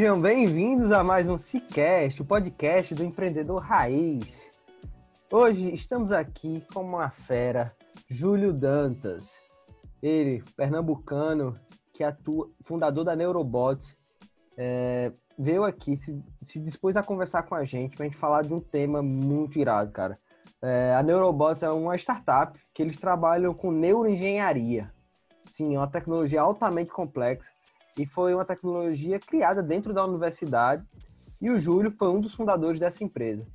Sejam bem-vindos a mais um Cicast, o podcast do empreendedor raiz. Hoje estamos aqui com uma fera, Júlio Dantas. Ele, pernambucano, que atua, fundador da Neurobots, é, veio aqui, se, se, dispôs a conversar com a gente para a gente falar de um tema muito irado, cara. É, a Neurobots é uma startup que eles trabalham com neuroengenharia. Sim, é uma tecnologia altamente complexa e foi uma tecnologia criada dentro da universidade e o Júlio foi um dos fundadores dessa empresa.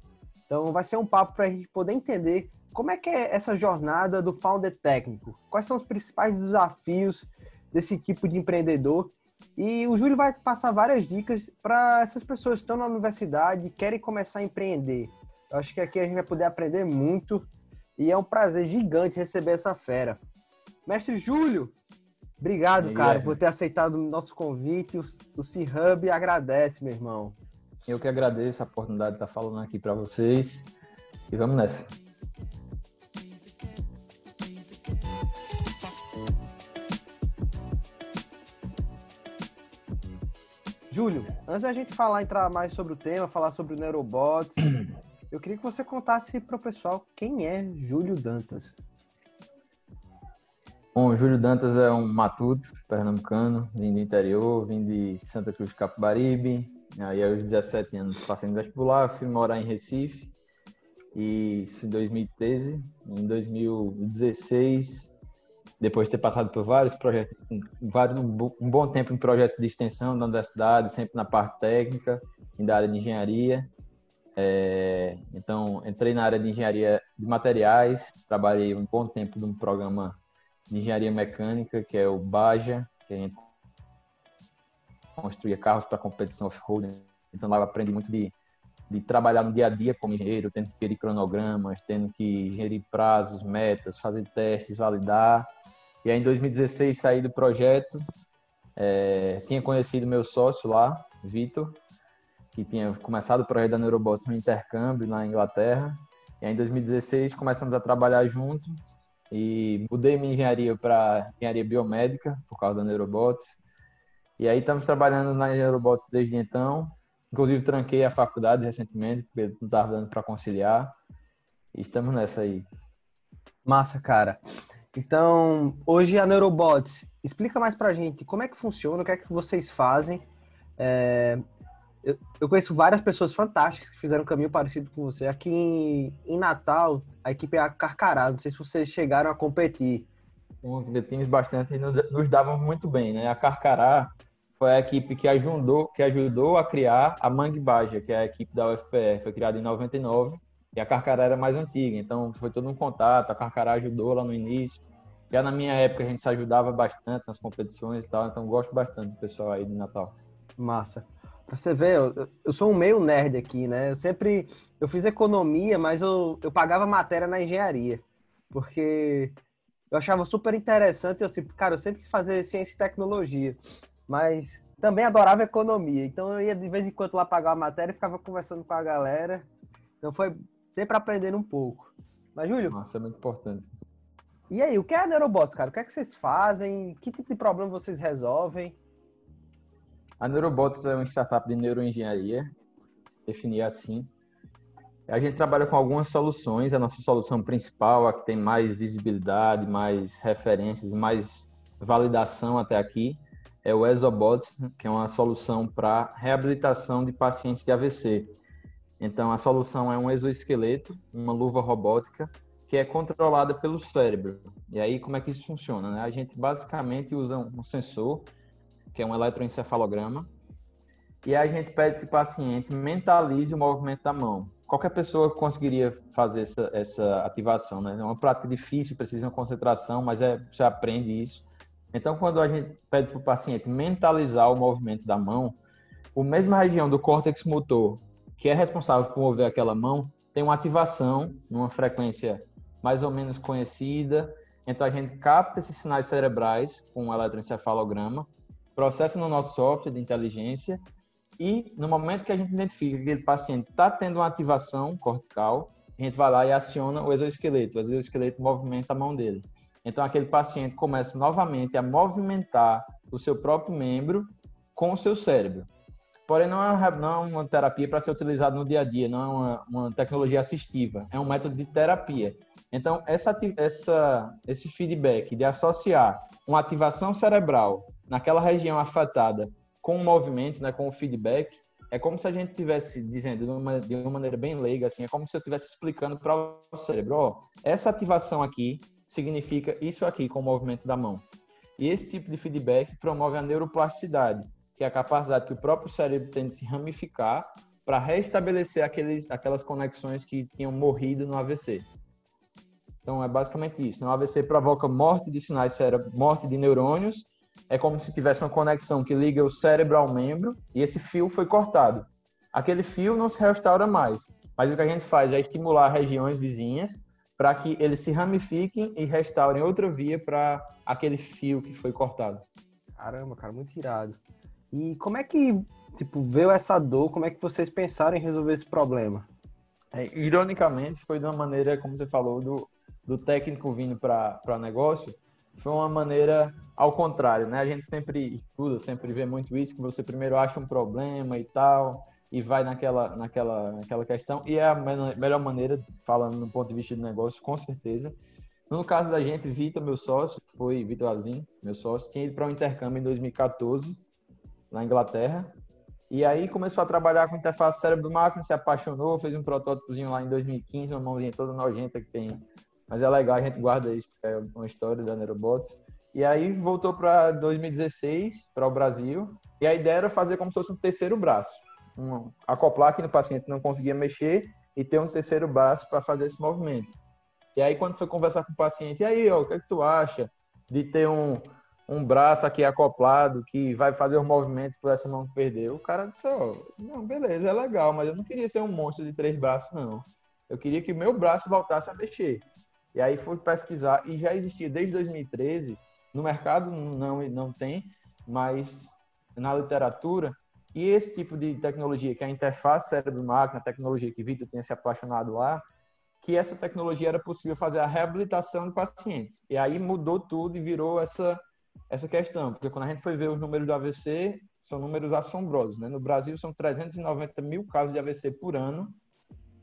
Então vai ser um papo para a gente poder entender como é que é essa jornada do founder técnico, quais são os principais desafios desse tipo de empreendedor e o Júlio vai passar várias dicas para essas pessoas que estão na universidade e querem começar a empreender. Eu acho que aqui a gente vai poder aprender muito e é um prazer gigante receber essa fera. Mestre Júlio, Obrigado, cara, por ter aceitado o nosso convite. O, C-Hub agradece, meu irmão. Eu que agradeço a oportunidade de estar falando aqui para vocês. E vamos nessa. Júlio, antes da gente falar, entrar mais sobre o tema, falar sobre o Neurobots, eu queria que você contasse para o pessoal quem é Júlio Dantas. Bom, Júlio Dantas é um matuto pernambucano, vim do interior, vim de Santa Cruz de Capibaribe. Aí aos 17 anos passei no vestibular, fui morar em Recife. E isso em 2013. Em 2016, depois de ter passado por vários projetos, vários, um bom tempo em projetos de extensão da universidade, sempre na parte técnica, da área de engenharia. É, então, entrei na área de engenharia de materiais, trabalhei um bom tempo num programa de engenharia mecânica, que é o Baja, que a gente construía carros para competição off-road. Então lá eu aprendi muito de, de trabalhar no dia a dia como engenheiro, tendo que gerir cronogramas, tendo que gerir prazos, metas, fazer testes, validar. E aí em 2016 saí do projeto, é, tinha conhecido meu sócio lá, Vitor, que tinha começado o projeto da Neurobots no intercâmbio na Inglaterra. E aí em 2016 começamos a trabalhar juntos e mudei minha engenharia para engenharia biomédica por causa da Neurobots. E aí estamos trabalhando na Neurobots desde então. Inclusive tranquei a faculdade recentemente, porque não estava dando para conciliar. E estamos nessa aí. Massa, cara. Então, hoje a Neurobots, explica mais para a gente como é que funciona, o que é que vocês fazem. É, eu, eu, conheço várias pessoas fantásticas que fizeram um caminho parecido com você. Aqui em, em Natal, a equipe é a Carcará. Não sei se vocês chegaram a competir. Competimos bastante e nos, nos davam muito bem, né? A Carcará foi a equipe que ajudou, que ajudou a criar a Mangue Baja, que é a equipe da UFPR. Foi criada em 99 e a Carcará era mais antiga. Então foi todo um contato. A Carcará ajudou lá no início. Já na minha época a gente se ajudava bastante nas competições e tal. Então gosto bastante do pessoal aí de Natal. Massa. Pra você ver, eu, eu sou um meio nerd aqui, né? Eu sempre. Eu fiz economia, mas eu, eu pagava matéria na engenharia. Porque eu achava super interessante. Eu sempre, cara, eu sempre quis fazer ciência e tecnologia. Mas também adorava economia. Então eu ia de vez em quando lá pagar a matéria e ficava conversando com a galera. Então foi sempre aprendendo um pouco. Mas, Júlio. Nossa, é muito importante. E aí, o que é a Neurobots, cara? O que é que vocês fazem? Que tipo de problema vocês resolvem? A Neurobots é uma startup de neuroengenharia, definir assim. A gente trabalha com algumas soluções. A nossa solução principal, a que tem mais visibilidade, mais referências, mais validação até aqui, é o Exobots, que é uma solução para reabilitação de pacientes de AVC. Então, a solução é um exoesqueleto, uma luva robótica, que é controlada pelo cérebro. E aí, como é que isso funciona? Né? A gente basicamente usa um sensor, que é um eletroencefalograma, e a gente pede que o paciente mentalize o movimento da mão. Qualquer pessoa conseguiria fazer essa, essa ativação, né? É uma prática difícil, precisa de uma concentração, mas é, você aprende isso. Então, quando a gente pede para o paciente mentalizar o movimento da mão, a mesma região do córtex motor, que é responsável por mover aquela mão, tem uma ativação numa frequência mais ou menos conhecida. Então, a gente capta esses sinais cerebrais com um eletroencefalograma, processa no nosso software de inteligência e no momento que a gente identifica que aquele paciente está tendo uma ativação cortical, a gente vai lá e aciona o exoesqueleto. O exoesqueleto movimenta a mão dele. Então, aquele paciente começa novamente a movimentar o seu próprio membro com o seu cérebro. Porém, não é uma, não é uma terapia para ser utilizada no dia a dia, não é uma, uma, tecnologia assistiva, é um método de terapia. Então, essa, essa, esse feedback de associar uma ativação cerebral naquela região afetada com o movimento, né, com o feedback, é como se a gente estivesse dizendo de uma, de uma, maneira bem leiga, assim, é como se eu estivesse explicando para o cérebro, ó, essa ativação aqui significa isso aqui com o movimento da mão. E esse tipo de feedback promove a neuroplasticidade, que é a capacidade que o próprio cérebro tem de se ramificar para restabelecer aqueles, aquelas conexões que tinham morrido no AVC. Então é basicamente isso. O AVC provoca morte de sinais morte de neurônios é como se tivesse uma conexão que liga o cérebro ao membro e esse fio foi cortado. Aquele fio não se restaura mais, mas o que a gente faz é estimular regiões vizinhas para que eles se ramifiquem e restaurem outra via para aquele fio que foi cortado. Caramba, cara, muito irado. E como é que, tipo, veio essa dor? Como é que vocês pensaram em resolver esse problema? É, ironicamente, foi de uma maneira, como você falou, do, do técnico vindo para o negócio, foi uma maneira ao contrário, né? A gente sempre estuda, sempre vê muito isso, que você primeiro acha um problema e tal, e vai naquela, naquela, naquela questão, e é a melhor maneira, falando no ponto de vista do negócio, com certeza. No caso da gente, Vitor, meu sócio, foi Vitor Azim, meu sócio, tinha ido para um intercâmbio em 2014, na Inglaterra, e aí começou a trabalhar com interface cérebro-máquina, se apaixonou, fez um protótipozinho lá em 2015, uma mãozinha toda nojenta que tem mas é legal, a gente guarda isso, é uma história da Neurobots. E aí voltou para 2016, para o Brasil, e a ideia era fazer como se fosse um terceiro braço. Um, acoplar que no paciente não conseguia mexer e ter um terceiro braço para fazer esse movimento. E aí, quando foi conversar com o paciente, e aí, ó, o que, é que tu acha de ter um, um braço aqui acoplado que vai fazer o movimento por essa mão que perdeu? O cara disse, ó, não, beleza, é legal, mas eu não queria ser um monstro de três braços, não. Eu queria que o meu braço voltasse a mexer. E aí fui pesquisar e já existia desde 2013, no mercado não, não tem, mas na literatura, e esse tipo de tecnologia, que é a interface cérebro-máquina, tecnologia que Vitor tinha se apaixonado lá, que essa tecnologia era possível fazer a reabilitação de pacientes. E aí mudou tudo e virou essa, essa questão, porque quando a gente foi ver os números do AVC, são números assombrosos. Né? No Brasil são 390 mil casos de AVC por ano,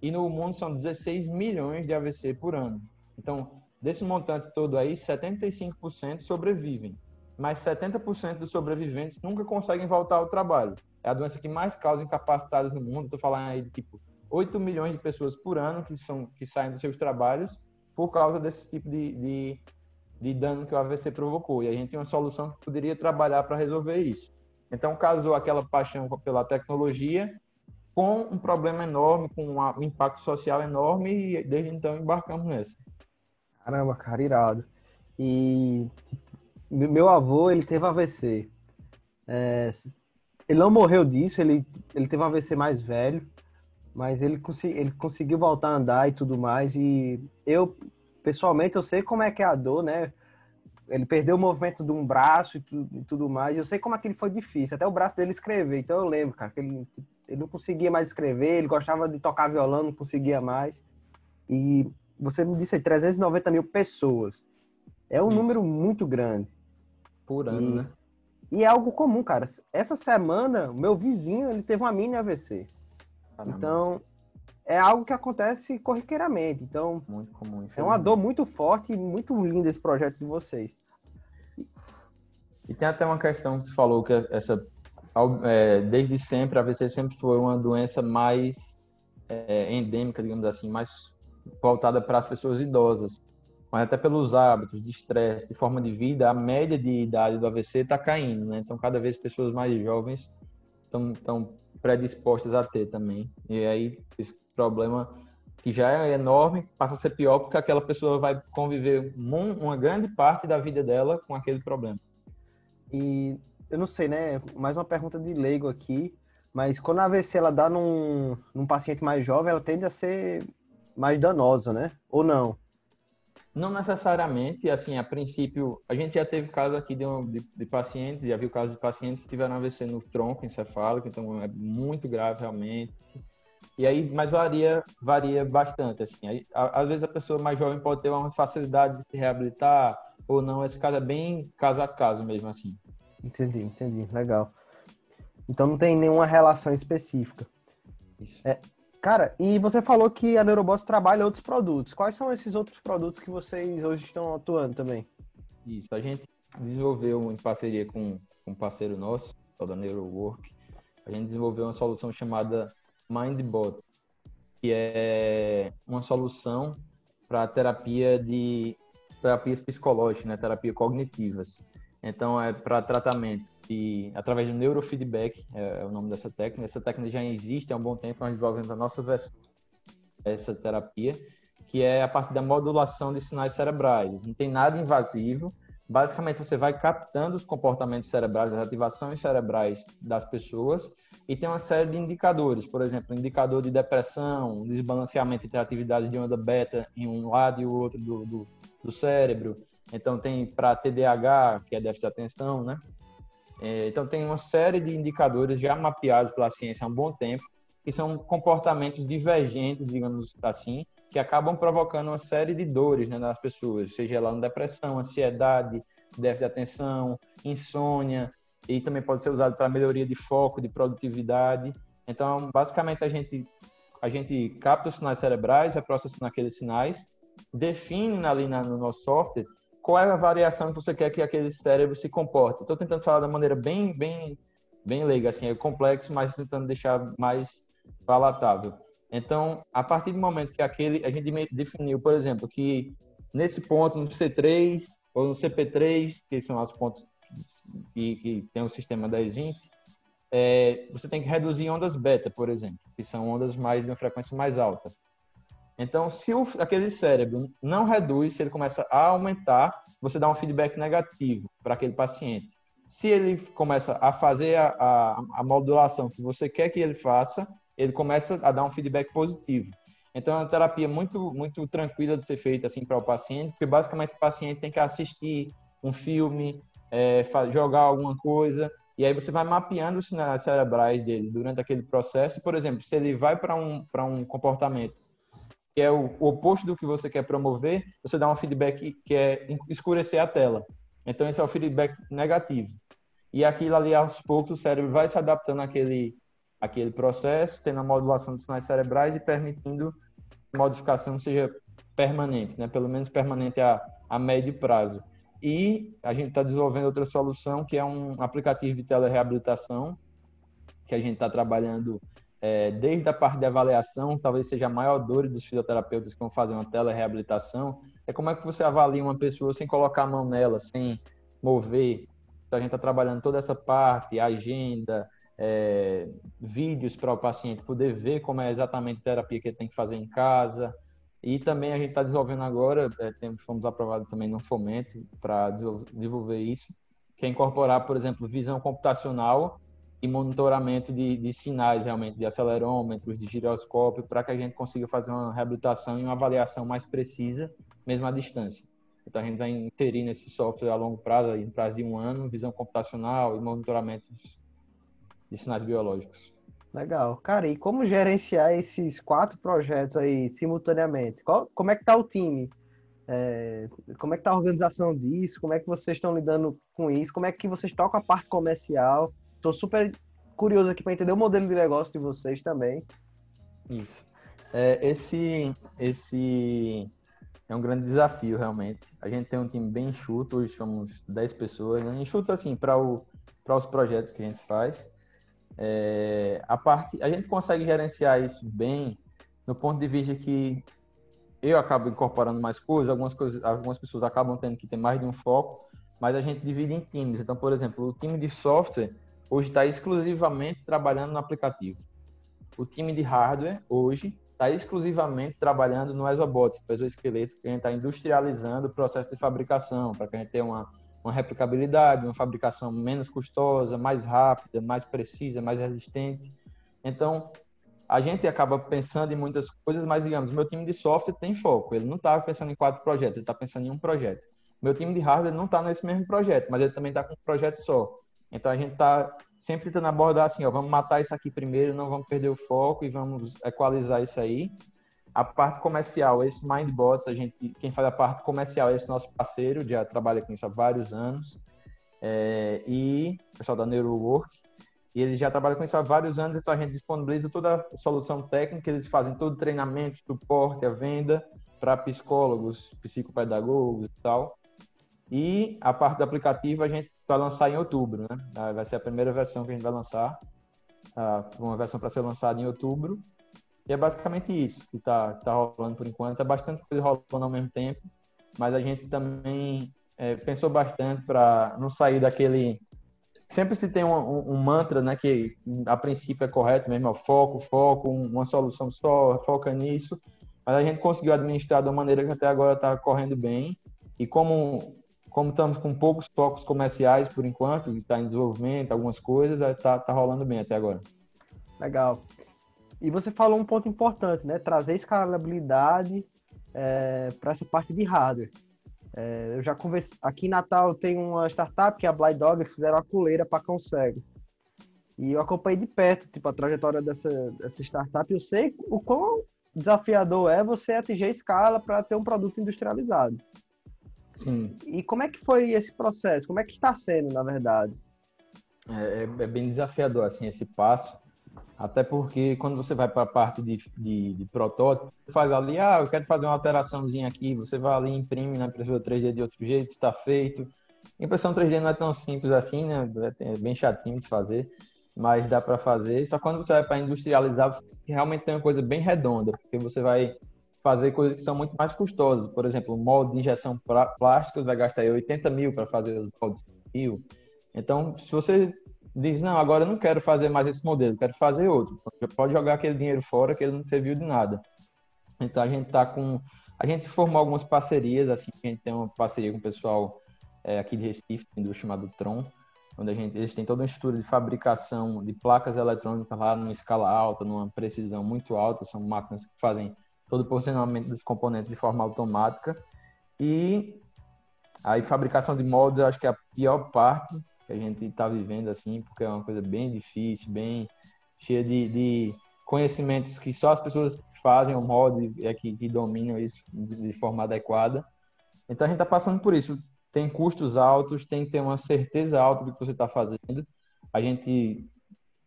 e no mundo são 16 milhões de AVC por ano. Então, desse montante todo aí, 75% sobrevivem, mas 70% dos sobreviventes nunca conseguem voltar ao trabalho. É a doença que mais causa incapacitados no mundo. Estou falando aí de tipo 8 milhões de pessoas por ano que, são, que saem dos seus trabalhos por causa desse tipo de, de, de dano que o AVC provocou. E a gente tem uma solução que poderia trabalhar para resolver isso. Então, casou aquela paixão pela tecnologia com um problema enorme, com um impacto social enorme, e desde então embarcamos nessa. Caramba, cara, irado. E tipo, meu avô, ele teve AVC. É, ele não morreu disso, ele, ele teve AVC mais velho, mas ele, ele conseguiu voltar a andar e tudo mais. E eu, pessoalmente, eu sei como é que é a dor, né? Ele perdeu o movimento de um braço e, tu, e tudo mais. Eu sei como aquilo foi difícil, até o braço dele escrever. Então eu lembro, cara, que ele, ele não conseguia mais escrever, ele gostava de tocar violão, não conseguia mais. E você me disse aí, 390 mil pessoas. É um Isso. número muito grande. Por ano, e, né? E é algo comum, cara. Essa semana, meu vizinho, ele teve uma mini AVC. Caramba. Então, é algo que acontece corriqueiramente. Então, muito comum. É uma dor muito forte e muito linda esse projeto de vocês. E tem até uma questão que você falou que essa é, desde sempre a AVC sempre foi uma doença mais é, endêmica, digamos assim, mais voltada para as pessoas idosas. Mas até pelos hábitos de estresse, de forma de vida, a média de idade do AVC está caindo, né? Então, cada vez pessoas mais jovens estão predispostas a ter também. E aí, esse problema que já é enorme passa a ser pior porque aquela pessoa vai conviver uma grande parte da vida dela com aquele problema. E eu não sei, né? Mais uma pergunta de leigo aqui. Mas quando a AVC ela dá num, num paciente mais jovem, ela tende a ser mais danosa, né? Ou não? Não necessariamente, assim, a princípio, a gente já teve casos aqui de, um, de, de, pacientes, já viu casos de pacientes que tiveram AVC no tronco encefálico, então é muito grave realmente. E aí, mas varia, varia bastante, assim. Aí, às vezes a pessoa mais jovem pode ter uma facilidade de se reabilitar ou não, esse caso é bem caso a caso mesmo, assim. Entendi, entendi. Legal. Então não tem nenhuma relação específica. Isso. É, cara, e você falou que a Neurobots trabalha outros produtos. Quais são esses outros produtos que vocês hoje estão atuando também? Isso, a gente desenvolveu em parceria com, um parceiro nosso, da Neurowork, a gente desenvolveu uma solução chamada MindBot, que é uma solução para terapia de terapias psicológicas, né, terapia cognitivas. Então, é para tratamento de, através do neurofeedback, é, é, o nome dessa técnica. Essa técnica já existe há um bom tempo, nós desenvolvemos a nossa versão dessa terapia, que é a partir da modulação de sinais cerebrais. Não tem nada invasivo. Basicamente, você vai captando os comportamentos cerebrais, as ativações cerebrais das pessoas e tem uma série de indicadores, por exemplo, indicador de depressão, desbalanceamento entre atividades de onda beta em um lado e o outro do, do, do cérebro, então tem para TDAH, que é déficit de atenção, né? É, então tem uma série de indicadores já mapeados pela ciência há um bom tempo, que são comportamentos divergentes, digamos assim, que acabam provocando uma série de dores né, nas pessoas, seja ela depressão, ansiedade, déficit de atenção, insônia, e também pode ser usado para melhoria de foco, de produtividade. Então, basicamente, a gente, a gente capta os sinais cerebrais, vai processando aqueles sinais, define ali na, no nosso software qual é a variação que você quer que aquele cérebro se comporte. Estou tentando falar da maneira bem, bem, bem leiga, assim, é complexo, mas tentando deixar mais palatável. Então, a partir do momento que aquele, a gente definiu, por exemplo, que nesse ponto, no C3 ou no CP3, que são os pontos que, que tem o sistema 1020, é, você tem que reduzir ondas beta, por exemplo, que são ondas mais de uma frequência mais alta. Então, se o, aquele cérebro não reduz, se ele começa a aumentar, você dá um feedback negativo para aquele paciente. Se ele começa a fazer a, a, a, modulação que você quer que ele faça, ele começa a dar um feedback positivo. Então, é uma terapia muito, muito tranquila de ser feita assim para o paciente, porque basicamente o paciente tem que assistir um filme, é, jogar alguma coisa, e aí você vai mapeando os sinais cerebrais dele durante aquele processo. Por exemplo, se ele vai para um, um comportamento que é o, oposto do que você quer promover, você dá um feedback que é escurecer a tela. Então, esse é o feedback negativo. E aquilo ali, aos poucos, o cérebro vai se adaptando àquele, àquele processo, tendo a modulação dos sinais cerebrais e permitindo que a modificação seja permanente, né? pelo menos permanente a, a médio prazo. E a gente está desenvolvendo outra solução, que é um aplicativo de telereabilitação, que a gente está trabalhando é, desde a parte de avaliação, talvez seja a maior dor dos fisioterapeutas que vão fazer uma telereabilitação, é como é que você avalia uma pessoa sem colocar a mão nela, sem mover. Então, a gente está trabalhando toda essa parte, agenda, é, vídeos para o paciente poder ver como é exatamente a terapia que ele tem que fazer em casa. E também a gente está desenvolvendo agora, é, fomos aprovados também no Fomento para desenvolver isso, que é incorporar, por exemplo, visão computacional e monitoramento de, de sinais realmente, de acelerômetros, de giroscópio, para que a gente consiga fazer uma reabilitação e uma avaliação mais precisa, mesmo à distância. Então a gente vai inserir nesse software a longo prazo, em prazo de um ano, visão computacional e monitoramento de sinais biológicos. Legal. Cara, e como gerenciar esses quatro projetos aí simultaneamente? Qual, como é que tá o time É, como é que tá a organização disso? Como é que vocês estão lidando com isso? Como é que vocês tocam a parte comercial? Estou super curioso aqui para entender o modelo de negócio de vocês também. Isso. É, esse, esse é um grande desafio, realmente. A gente tem um time bem enxuto, hoje somos 10 pessoas, né? enxuto assim, para os projetos que a gente faz. É, a parte, a gente consegue gerenciar isso bem no ponto de vista que eu acabo incorporando mais coisas, algumas coisas, algumas pessoas acabam tendo que ter mais de um foco, mas a gente divide em times. Então, por exemplo, o time de software hoje está exclusivamente trabalhando no aplicativo. O time de hardware hoje está exclusivamente trabalhando no exobots, no exoesqueleto, que a gente está industrializando o processo de fabricação, para que a gente tenha uma, uma replicabilidade, uma fabricação menos custosa, mais rápida, mais precisa, mais resistente. Então, a gente acaba pensando em muitas coisas, mas digamos, meu time de software tem foco. Ele não está pensando em quatro projetos, ele está pensando em um projeto. Meu time de hardware não está nesse mesmo projeto, mas ele também está com um projeto só. Então a gente está sempre tentando abordar assim, ó, vamos matar isso aqui primeiro, não vamos perder o foco e vamos equalizar isso aí. A parte comercial, esse Mindbots, a gente, quem faz a parte comercial é esse nosso parceiro, já trabalha com isso há vários anos, é, e o pessoal da Neurowork. E eles já trabalham com isso há vários anos, então a gente disponibiliza toda a solução técnica, eles fazem todo o treinamento, suporte, a venda para psicólogos, psicopedagogos e tal. E a parte do aplicativo a gente vai lançar em outubro, né? Ah, vai ser a primeira versão que a gente vai lançar, ah, uma versão para ser lançada em outubro. E é basicamente isso que está tá rolando por enquanto. Tá bastante coisa rolando ao mesmo tempo, mas a gente também é, pensou bastante para não sair daquele sempre se tem um, um, um, mantra, né, que a princípio é correto mesmo, é foco, foco, uma solução só, foca nisso, mas a gente conseguiu administrar de uma maneira que até agora está correndo bem, e como, como estamos com poucos focos comerciais por enquanto, está em desenvolvimento, algumas coisas, está tá rolando bem até agora. Legal. E você falou um ponto importante, né, trazer escalabilidade é, para essa parte de hardware. É, eu já conversei. Aqui em Natal tem uma startup que é a Blind Dog, fizeram a coleira para cão cego. E eu acompanhei de perto, tipo, a trajetória dessa, dessa startup. Eu sei o quão desafiador é você atingir a escala para ter um produto industrializado. Sim. E como é que foi esse processo? Como é que está sendo, na verdade? É, é, é, bem desafiador, assim, esse passo. Até porque quando você vai para a parte de, de, de, protótipo, faz ali, ah, eu quero fazer uma alteraçãozinha aqui, você vai ali, imprime na impressora 3D de outro jeito, está feito. Impressão 3D não é tão simples assim, né? É bem chatinho de fazer, mas dá para fazer. Só quando você vai para industrializar, você realmente tem uma coisa bem redonda, porque você vai fazer coisas que são muito mais custosas. Por exemplo, molde de injeção plástica vai gastar 80 mil para fazer os moldes mil. Então, se você diz, não, agora eu não quero fazer mais esse modelo, quero fazer outro. Pode jogar aquele dinheiro fora que ele não serviu de nada. Então a gente está com. A gente formou algumas parcerias, assim, a gente tem uma parceria com o pessoal é, aqui de Recife, do chamado Tron, onde a gente, eles têm toda uma estrutura de fabricação de placas eletrônicas lá numa escala alta, numa precisão muito alta, são máquinas que fazem todo o posicionamento dos componentes de forma automática. E aí fabricação de moldes, eu acho que é a pior parte, que a gente está vivendo assim, porque é uma coisa bem difícil, bem cheia de, de conhecimentos que só as pessoas que fazem o mod é que, que dominam isso de, forma adequada. Então a gente está passando por isso. Tem custos altos, tem que ter uma certeza alta do que você está fazendo. A gente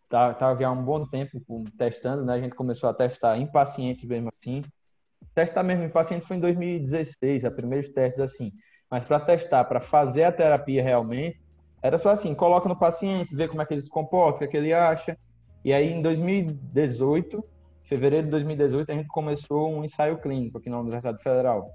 tá, tá já há um bom tempo testando, né? A gente começou a testar em pacientes mesmo assim. Testar mesmo em paciente foi em 2016, a primeiros testes assim. Mas para testar, para fazer a terapia realmente, era só assim, coloca no paciente, vê como é que ele se comporta, o que, é que ele acha. E aí, em 2018, fevereiro de 2018, a gente começou um ensaio clínico aqui na Universidade Federal.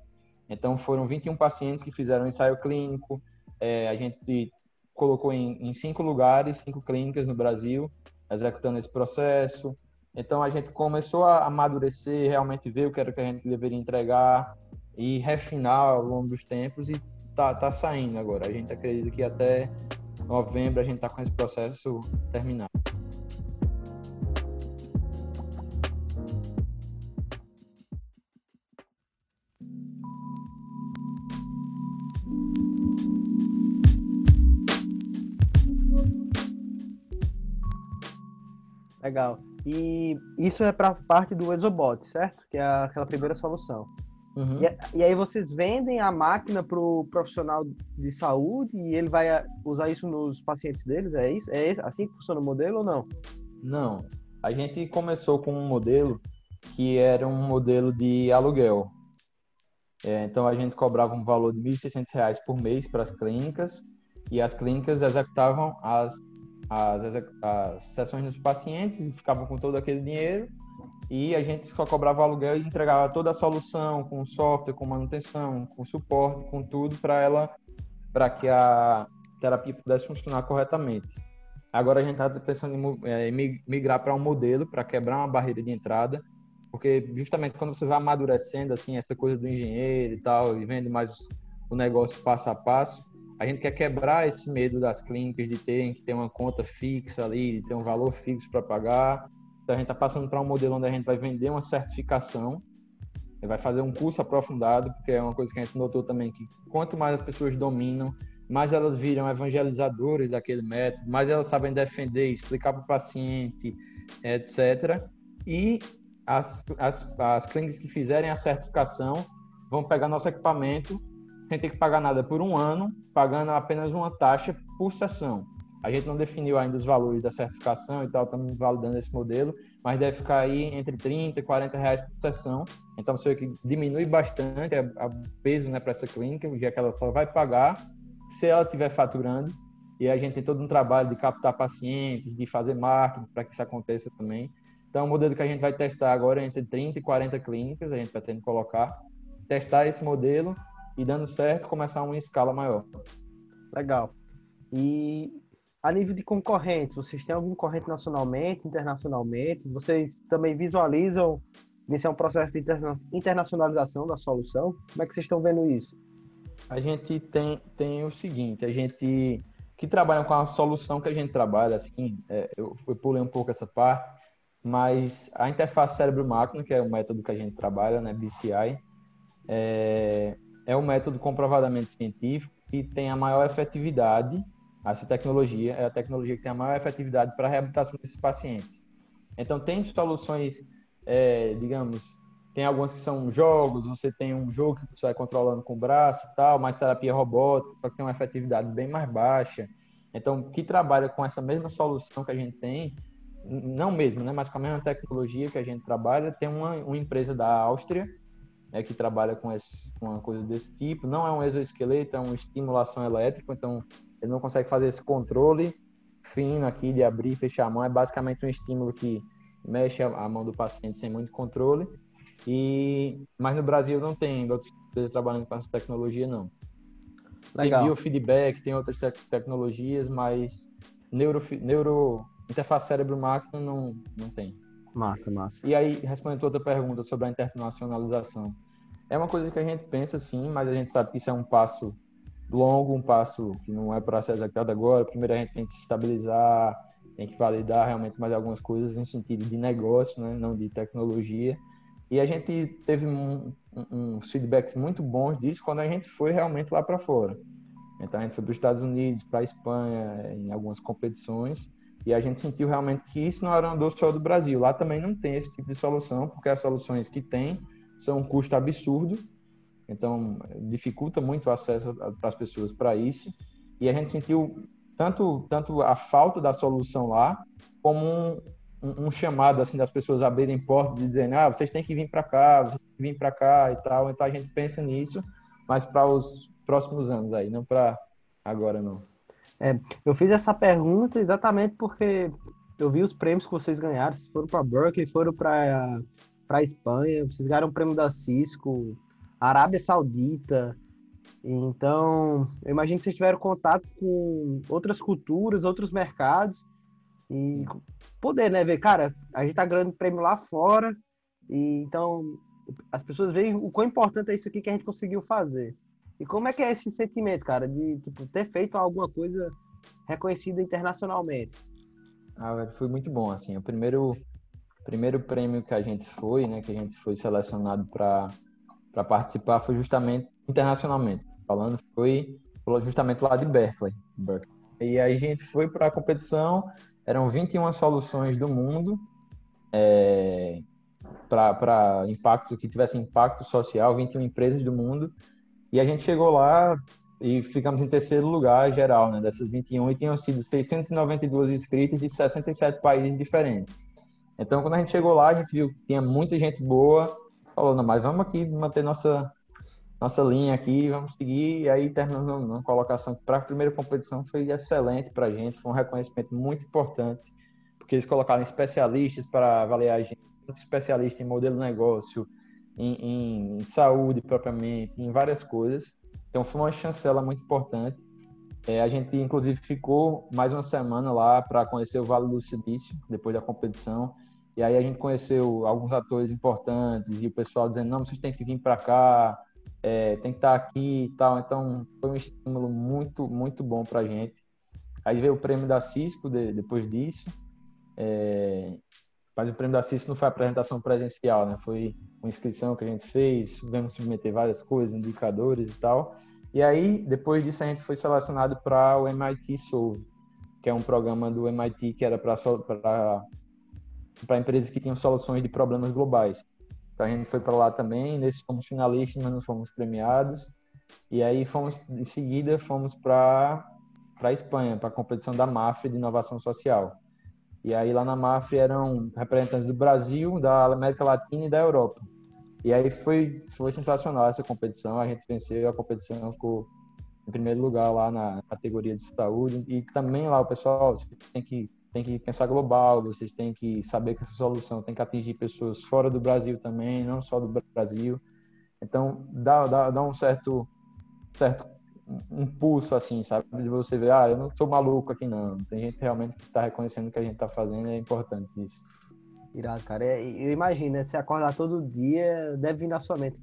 Então, foram 21 pacientes que fizeram um ensaio clínico. É, a gente colocou em, em, cinco lugares, cinco clínicas no Brasil, executando esse processo. Então, a gente começou a amadurecer, realmente ver o que era que a gente deveria entregar e refinar ao longo dos tempos e tá, tá saindo agora. A gente acredita que até novembro a gente está com esse processo terminado. Legal. E isso é para parte do Exobot, certo? Que é aquela primeira solução. Uhum. E, e, aí vocês vendem a máquina para o profissional de saúde e ele vai usar isso nos pacientes deles? É isso? É assim que funciona o modelo ou não? Não. A gente começou com um modelo que era um modelo de aluguel. É, então a gente cobrava um valor de R$ 1.600 por mês para as clínicas e as clínicas executavam as, as, as sessões dos pacientes e ficavam com todo aquele dinheiro e a gente só cobrava aluguel e entregava toda a solução com software, com manutenção, com suporte, com tudo para ela, para que a terapia pudesse funcionar corretamente. Agora a gente está pensando em é, migrar para um modelo para quebrar uma barreira de entrada, porque justamente quando você vai amadurecendo assim essa coisa do engenheiro e tal, e vendo mais o negócio passo a passo, a gente quer quebrar esse medo das clínicas de terem que ter uma conta fixa ali, de ter um valor fixo para pagar. Então a gente está passando para um modelo onde a gente vai vender uma certificação, vai fazer um curso aprofundado, porque é uma coisa que a gente notou também que quanto mais as pessoas dominam mais elas viram evangelizadores daquele método, mais elas sabem defender, explicar para o paciente, etc. E as, as, as clínicas que fizerem a certificação vão pegar nosso equipamento sem ter que pagar nada por um ano, pagando apenas uma taxa por sessão. A gente não definiu ainda os valores da certificação e tal, estamos validando esse modelo, mas deve ficar aí entre 30 e 40 reais por sessão. Então, você vê que diminui bastante o peso né, para essa clínica, já que ela só vai pagar se ela estiver faturando, e a gente tem todo um trabalho de captar pacientes, de fazer marketing para que isso aconteça também. Então, o modelo que a gente vai testar agora é entre 30 e 40 clínicas, a gente vai tendo colocar, testar esse modelo e dando certo, começar uma escala maior. Legal. E a nível de concorrentes, vocês têm algum concorrente nacionalmente, internacionalmente? Vocês também visualizam esse é um processo de internacionalização da solução? Como é que vocês estão vendo isso? a gente tem, tem o seguinte, a gente que trabalha com a solução que a gente trabalha, assim, é, eu, eu pulei um pouco essa parte, mas a interface cérebro-máquina, que é o método que a gente trabalha, né, BCI, é, é um método comprovadamente científico e tem a maior efetividade, essa tecnologia é a tecnologia que tem a maior efetividade para a reabilitação desses pacientes. Então, tem soluções, é, digamos, tem algumas que são jogos, você tem um jogo que você vai controlando com o braço e tal, mais terapia robótica, só que tem uma efetividade bem mais baixa. Então, que trabalha com essa mesma solução que a gente tem, não mesmo, né, mas com a mesma tecnologia que a gente trabalha, tem uma, uma empresa da Áustria né, que trabalha com, esse, com uma coisa desse tipo. Não é um exoesqueleto, é uma estimulação elétrica, então ele não consegue fazer esse controle fino aqui de abrir e fechar a mão. É basicamente um estímulo que mexe a mão do paciente sem muito controle e, mas no Brasil não tem outras empresas trabalhando com essa tecnologia, não. Legal. Tem biofeedback, tem outras te tecnologias, mas neuro, neuro interface cérebro-máquina não, não tem. Massa, massa. E aí, respondendo outra pergunta sobre a internacionalização. É uma coisa que a gente pensa sim, mas a gente sabe que isso é um passo longo, um passo que não é para ser executado agora. Primeiro a gente tem que se estabilizar, tem que validar realmente mais algumas coisas em sentido de negócio, né? não de tecnologia. E a gente teve um, um, uns feedbacks muito bons disso quando a gente foi realmente lá para fora. Então a gente foi para os Estados Unidos, para a Espanha, em algumas competições, e a gente sentiu realmente que isso não era uma dor só do Brasil. Lá também não tem esse tipo de solução, porque as soluções que tem são um custo absurdo, então dificulta muito o acesso para as pessoas para isso. E a gente sentiu tanto, tanto a falta da solução lá, como um, um, um, chamado assim das pessoas abrirem portas e dizendo, ah, vocês têm que vir para cá, vocês têm que vir para cá e tal. Então a gente pensa nisso, mas para os próximos anos aí, não para agora não. É, eu fiz essa pergunta exatamente porque eu vi os prêmios que vocês ganharam, vocês foram para Berkeley, foram para para Espanha, vocês ganharam o prêmio da Cisco, Arábia Saudita. Então, eu imagino que vocês tiveram contato com outras culturas, outros mercados e poder, né, ver, cara, a gente tá ganhando prêmio lá fora, e então as pessoas veem o quão importante é isso aqui que a gente conseguiu fazer. E como é que é esse sentimento, cara, de tipo, ter feito alguma coisa reconhecida internacionalmente? Ah, foi muito bom, assim, o primeiro primeiro prêmio que a gente foi, né, que a gente foi selecionado para participar foi justamente internacionalmente, falando foi justamente lá de Berkeley, Berkeley. E aí a gente foi para a competição eram 21 soluções do mundo, é, para impacto que tivesse impacto social, 21 empresas do mundo. E a gente chegou lá e ficamos em terceiro lugar geral, né, dessas 21 e tinham sido 692 inscritos de 67 países diferentes. Então, quando a gente chegou lá, a gente viu que tinha muita gente boa, falou, não, mas vamos aqui manter nossa nossa linha aqui, vamos seguir. E aí terminamos uma colocação para a primeira competição foi excelente para a gente, foi um reconhecimento muito importante, porque eles colocaram especialistas para avaliar a gente, especialistas em modelo de negócio, em, em, saúde propriamente, em várias coisas. Então foi uma chancela muito importante. É, a gente, inclusive, ficou mais uma semana lá para conhecer o Vale do Silício, depois da competição. E aí a gente conheceu alguns atores importantes e o pessoal dizendo: não, vocês têm que vir para cá, é, tem que estar aqui e tal. Então, foi um estímulo muito, muito bom para a gente. Aí veio o prêmio da Cisco de, depois disso. É, mas o prêmio da Cisco não foi apresentação presencial, né? Foi uma inscrição que a gente fez, tivemos submeter várias coisas, indicadores e tal. E aí, depois disso, a gente foi selecionado para o MIT Solve, que é um programa do MIT que era para empresas que tinham soluções de problemas globais. Então a gente foi para lá também, nesses fomos finalistas, mas não fomos premiados. E aí fomos, em seguida, fomos para para Espanha, para a competição da MAF de inovação social. E aí lá na MAF eram representantes do Brasil, da América Latina e da Europa. E aí foi foi sensacional essa competição, a gente venceu a competição, ficou em primeiro lugar lá na categoria de saúde e também lá o pessoal tem que tem que pensar global, vocês têm que saber que essa solução tem que atingir pessoas fora do Brasil também, não só do Brasil. Então, dá, dá, dá um certo, certo impulso, assim, sabe? De você ver, ah, eu não sou maluco aqui, não. Tem gente realmente que está reconhecendo que a gente está fazendo, é importante isso. Irado, cara. É, eu imagino, né? Você acordar todo dia, deve vir na sua mente.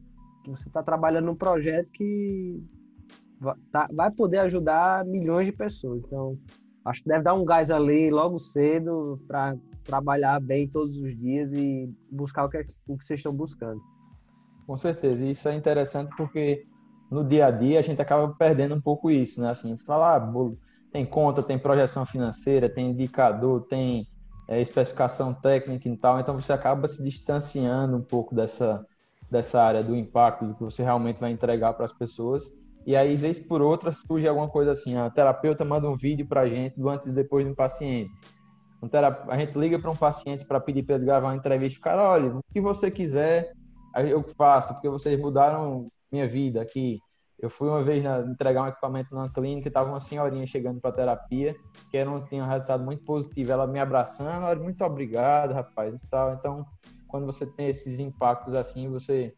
Você está trabalhando num projeto que tá, vai poder ajudar milhões de pessoas. Então, acho que deve dar um gás ali logo cedo para trabalhar bem todos os dias e buscar o que, é, o que vocês estão buscando. Com certeza, e isso é interessante porque no dia a dia a gente acaba perdendo um pouco isso, né? Assim, falar, ah, tem conta, tem projeção financeira, tem indicador, tem é, especificação técnica e tal, então você acaba se distanciando um pouco dessa, dessa área do impacto, do que você realmente vai entregar para as pessoas e aí, vez por outra, surge alguma coisa assim: a terapeuta manda um vídeo para a gente do antes e depois de um paciente. Um terap... A gente liga para um paciente para pedir para ele gravar uma entrevista. Cara, olha, o que você quiser, eu faço, porque vocês mudaram minha vida aqui. Eu fui uma vez na, entregar um equipamento numa clínica e estava uma senhorinha chegando para terapia, que era um, tinha um resultado muito positivo. Ela me abraçando, olha, muito obrigado, rapaz, e tal. Então, quando você tem esses impactos assim, você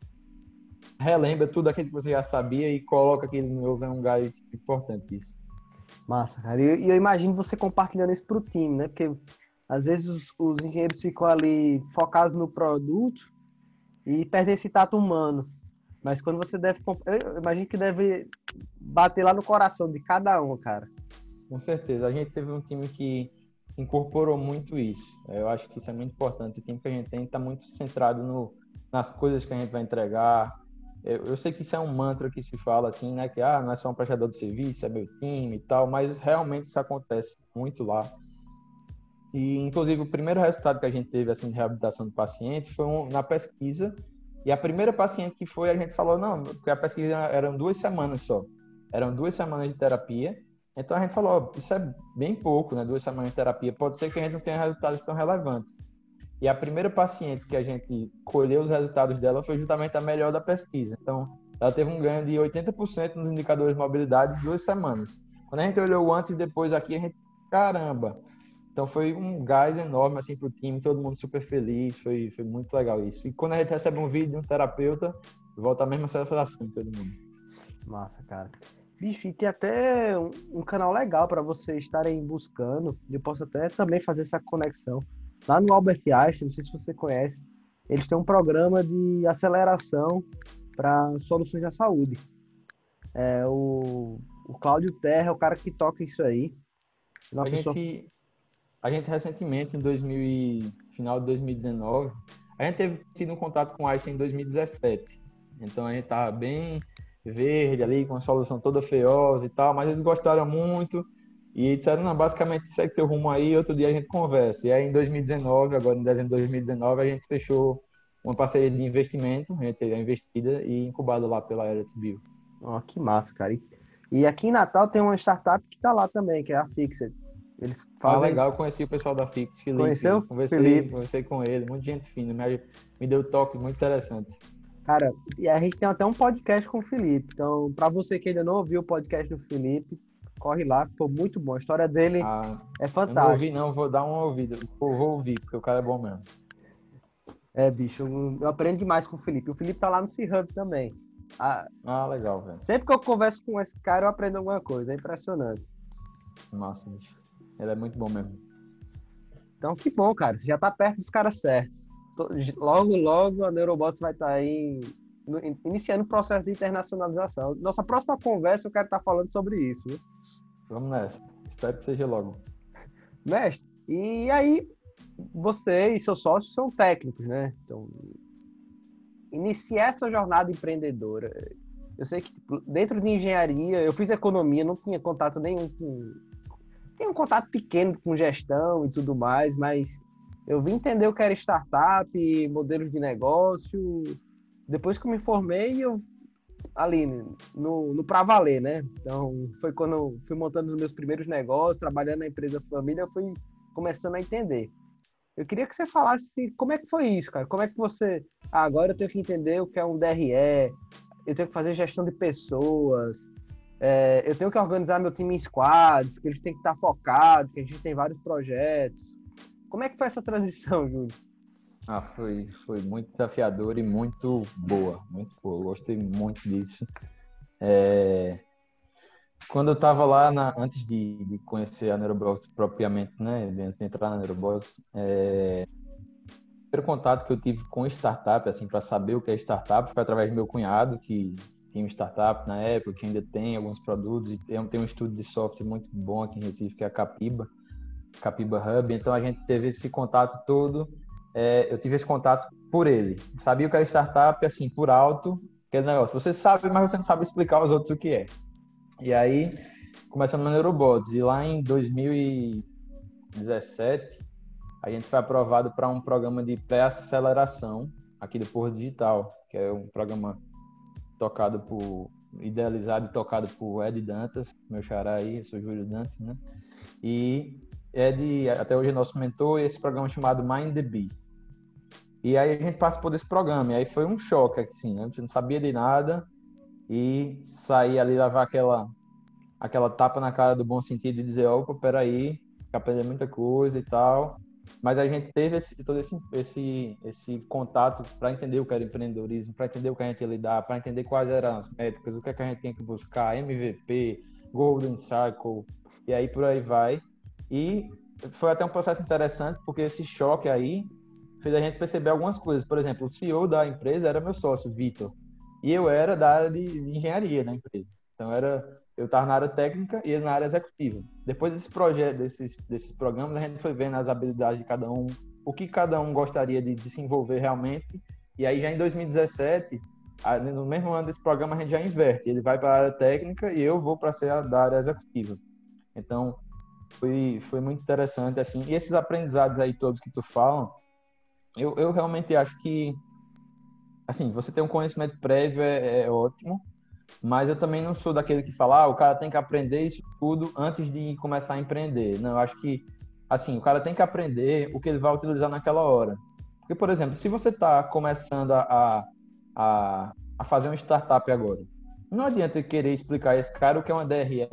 relembra tudo aquilo que você já sabia e coloca aquilo novo, é um gás importante isso. Massa, cara. E eu, eu, imagino você compartilhando isso pro time, né? Porque às vezes os, os engenheiros ficam ali focados no produto e perdem esse tato humano. Mas quando você deve. Eu imagino que deve bater lá no coração de cada um, cara. Com certeza. A gente teve um time que incorporou muito isso. Eu acho que isso é muito importante. O time que a gente tem está muito centrado no, nas coisas que a gente vai entregar, eu, eu, sei que isso é um mantra que se fala assim, né? Que ah, não é só um prestador de serviço, é meu time e tal, mas realmente isso acontece muito lá. E, inclusive, o primeiro resultado que a gente teve assim, de reabilitação do paciente foi um, na pesquisa. E a primeira paciente que foi, a gente falou, não, porque a pesquisa eram duas semanas só. Eram duas semanas de terapia. Então a gente falou, isso é bem pouco, né? Duas semanas de terapia. Pode ser que a gente não tenha resultados tão relevantes. E a primeira paciente que a gente colheu os resultados dela foi justamente a melhor da pesquisa. Então, ela teve um ganho de 80% nos indicadores de mobilidade em duas semanas. Quando a gente olhou antes e depois aqui, a gente, caramba! Então foi um gás enorme assim para o time, todo mundo super feliz, foi, foi muito legal isso. E quando a gente recebe um vídeo de um terapeuta, volta a mesma sensação de todo mundo. Massa, cara. Bicho, e tem até um, um canal legal para vocês estarem buscando. Eu posso até também fazer essa conexão Lá no Albert Einstein, não sei se você conhece, eles têm um programa de aceleração para soluções da saúde. É, o, o Cláudio Terra é o cara que toca isso aí. A pessoa... gente, a gente recentemente, em 2000 e, final de 2019, a gente teve tido um contato com o Einstein em 2017. Então a gente estava bem verde ali, com a solução toda feiosa e tal, mas eles gostaram muito e disseram, não, basicamente segue teu rumo aí, outro dia a gente conversa. E aí em 2019, agora em dezembro de 2019, a gente fechou uma parceria de investimento, a gente é investida e incubada lá pela Eretz Bio. Ó, que massa, cara. E, aqui em Natal tem uma startup que tá lá também, que é a Fixed. Eles fazem... Ah, legal, eu conheci o pessoal da Fix, Felipe. Conheceu? Conversei, Felipe. conversei com ele, muita gente fina, me, me deu toques muito interessantes. Cara, e a gente tem até um podcast com o Felipe. Então, para você que ainda não ouviu o podcast do Felipe, corre lá, ficou muito bom. A história dele ah, é fantástica. não ouvi, não, vou dar uma ouvida. Vou, vou ouvir, porque o cara é bom mesmo. É, bicho, eu aprendo demais com o Felipe. O Felipe tá lá no C-Hub também. Ah, ah, legal, velho. Sempre que eu converso com esse cara, eu aprendo alguma coisa. É impressionante. Nossa, bicho. Ele é muito bom mesmo. Então, que bom, cara. Você já tá perto dos caras certos. Logo, logo, a Neurobots vai estar tá aí iniciando o processo de internacionalização. Nossa próxima conversa, eu quero estar tá falando sobre isso. Viu? Vamos nessa. Espero que seja logo. Mestre, e aí, você e seus sócios são técnicos, né? Então, iniciar essa jornada empreendedora. Eu sei que tipo, dentro de engenharia, eu fiz economia, não tinha contato nenhum com. Tinha um contato pequeno com gestão e tudo mais, mas eu vim entender o que era startup, modelos de negócio. Depois que eu me formei, eu ali no, no pra valer, né? Então, foi quando eu fui montando os meus primeiros negócios, trabalhando na empresa família, eu fui começando a entender. Eu queria que você falasse como é que foi isso, cara. Como é que você. Ah, agora eu tenho que entender o que é um DRE, eu tenho que fazer gestão de pessoas, é, eu tenho que organizar meu time em squads, porque eles têm que estar focados, porque a gente tem vários projetos. Como é que foi essa transição, Júlio? Ah, foi, foi muito desafiador e muito boa, muito boa. Eu gostei muito disso. É, quando eu estava lá, na, antes de, de, conhecer a Neurobox propriamente, né, antes de entrar na Neurobox, é, o primeiro contato que eu tive com startup, assim, para saber o que é startup, foi através do meu cunhado, que tinha uma startup na época, que ainda tem alguns produtos, e tem, tem um estudo de software muito bom aqui em Recife, que é a Capiba, Capiba Hub, então a gente teve esse contato todo, é, eu tive esse contato por ele. Sabia o que era startup, assim, por alto, aquele negócio. Você sabe, mas você não sabe explicar aos outros o que é. E aí, começamos na Neurobots. E lá em 2017, a gente foi aprovado para um programa de pré-aceleração aqui do Porto Digital, que é um programa tocado por idealizado e tocado por Ed Dantas, meu xará aí, eu sou Júlio Dantas, né? E Ed, até hoje é nosso mentor, e esse programa é chamado Mind the Beast. E aí a gente participou desse programa, e aí foi um choque, assim, né? A gente não sabia de nada, e sair ali, levar aquela, aquela tapa na cara do bom sentido e dizer, opa, peraí, aprender muita coisa e tal. Mas a gente teve esse, todo esse, esse, esse contato para entender o que era empreendedorismo, para entender o que a gente ia lidar, para entender quais eram as métricas, o que, é que a gente tinha que buscar, MVP, Golden Cycle, e aí por aí vai. E foi até um processo interessante, porque esse choque aí fez a gente perceber algumas coisas. Por exemplo, o CEO da empresa era meu sócio, Vitor. E eu era da área de, engenharia na empresa. Então era eu estava na área técnica e ele na área executiva. Depois desse projeto, desses, desses programas, a gente foi vendo as habilidades de cada um, o que cada um gostaria de desenvolver realmente. E aí já em 2017, no mesmo ano desse programa, a gente já inverte. Ele vai para a área técnica e eu vou para ser a da área executiva. Então, foi, foi muito interessante, assim. E esses aprendizados aí todos que tu falam, eu, eu realmente acho que assim, você ter um conhecimento prévio é, é, ótimo, mas eu também não sou daquele que fala, ah, o cara tem que aprender isso tudo antes de começar a empreender. Não, eu acho que, assim, o cara tem que aprender o que ele vai utilizar naquela hora. Porque, por exemplo, se você está começando a, a, a fazer uma startup agora, não adianta querer explicar a esse cara o que é uma DRE,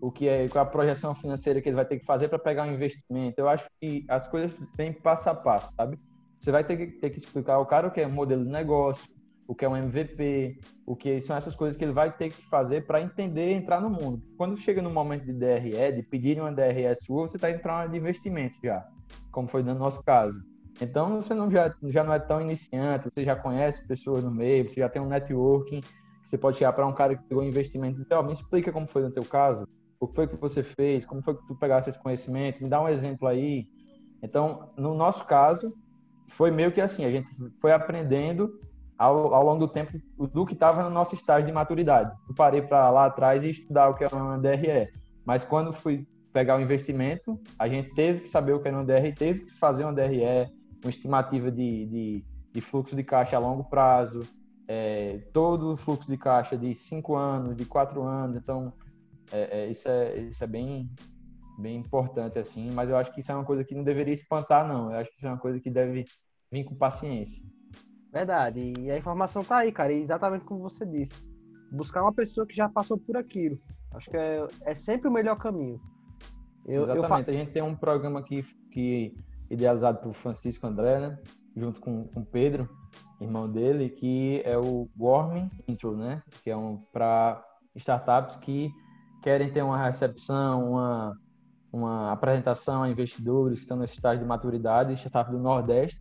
o que é, qual é a projeção financeira que ele vai ter que fazer para pegar um investimento. Eu acho que as coisas têm passo a passo, sabe? Você vai ter que, ter que explicar ao cara o que é modelo de negócio, o que é um MVP, o que são essas coisas que ele vai ter que fazer para entender entrar no mundo. Quando chega no momento de DRE, de pedir uma DRE sua, você está indo para uma de investimento já, como foi no nosso caso. Então você não já, já não é tão iniciante, você já conhece pessoas no meio, você já tem um networking, você pode chegar para um cara que pegou investimento e dizer, oh, me explica como foi no teu caso, o que foi que você fez, como foi que tu pegasse esse conhecimento, me dá um exemplo aí. Então, no nosso caso, foi meio que assim, a gente foi aprendendo ao, ao longo do tempo do que estava no nosso estágio de maturidade. Eu parei para lá atrás e estudar o que é uma DRE, mas quando fui pegar o investimento, a gente teve que saber o que era uma DRE, teve que fazer uma DRE, uma estimativa de, de, de fluxo de caixa a longo prazo, é, todo o fluxo de caixa de cinco anos, de quatro anos. Então, é, é, isso, é, isso é bem, bem importante, assim. Mas eu acho que isso é uma coisa que não deveria espantar, não. Eu acho que isso é uma coisa que deve vir com paciência. Verdade. E a informação tá aí, cara. Exatamente como você disse. Buscar uma pessoa que já passou por aquilo. Acho que é, é sempre o melhor caminho. Eu, exatamente. Eu... A gente tem um programa aqui que idealizado por Francisco André, né? Junto com o Pedro, irmão dele, que é o Warming Intro, né? Que é um para startups que querem ter uma recepção, uma, uma apresentação a investidores que estão nesse estágio de maturidade, startup do Nordeste,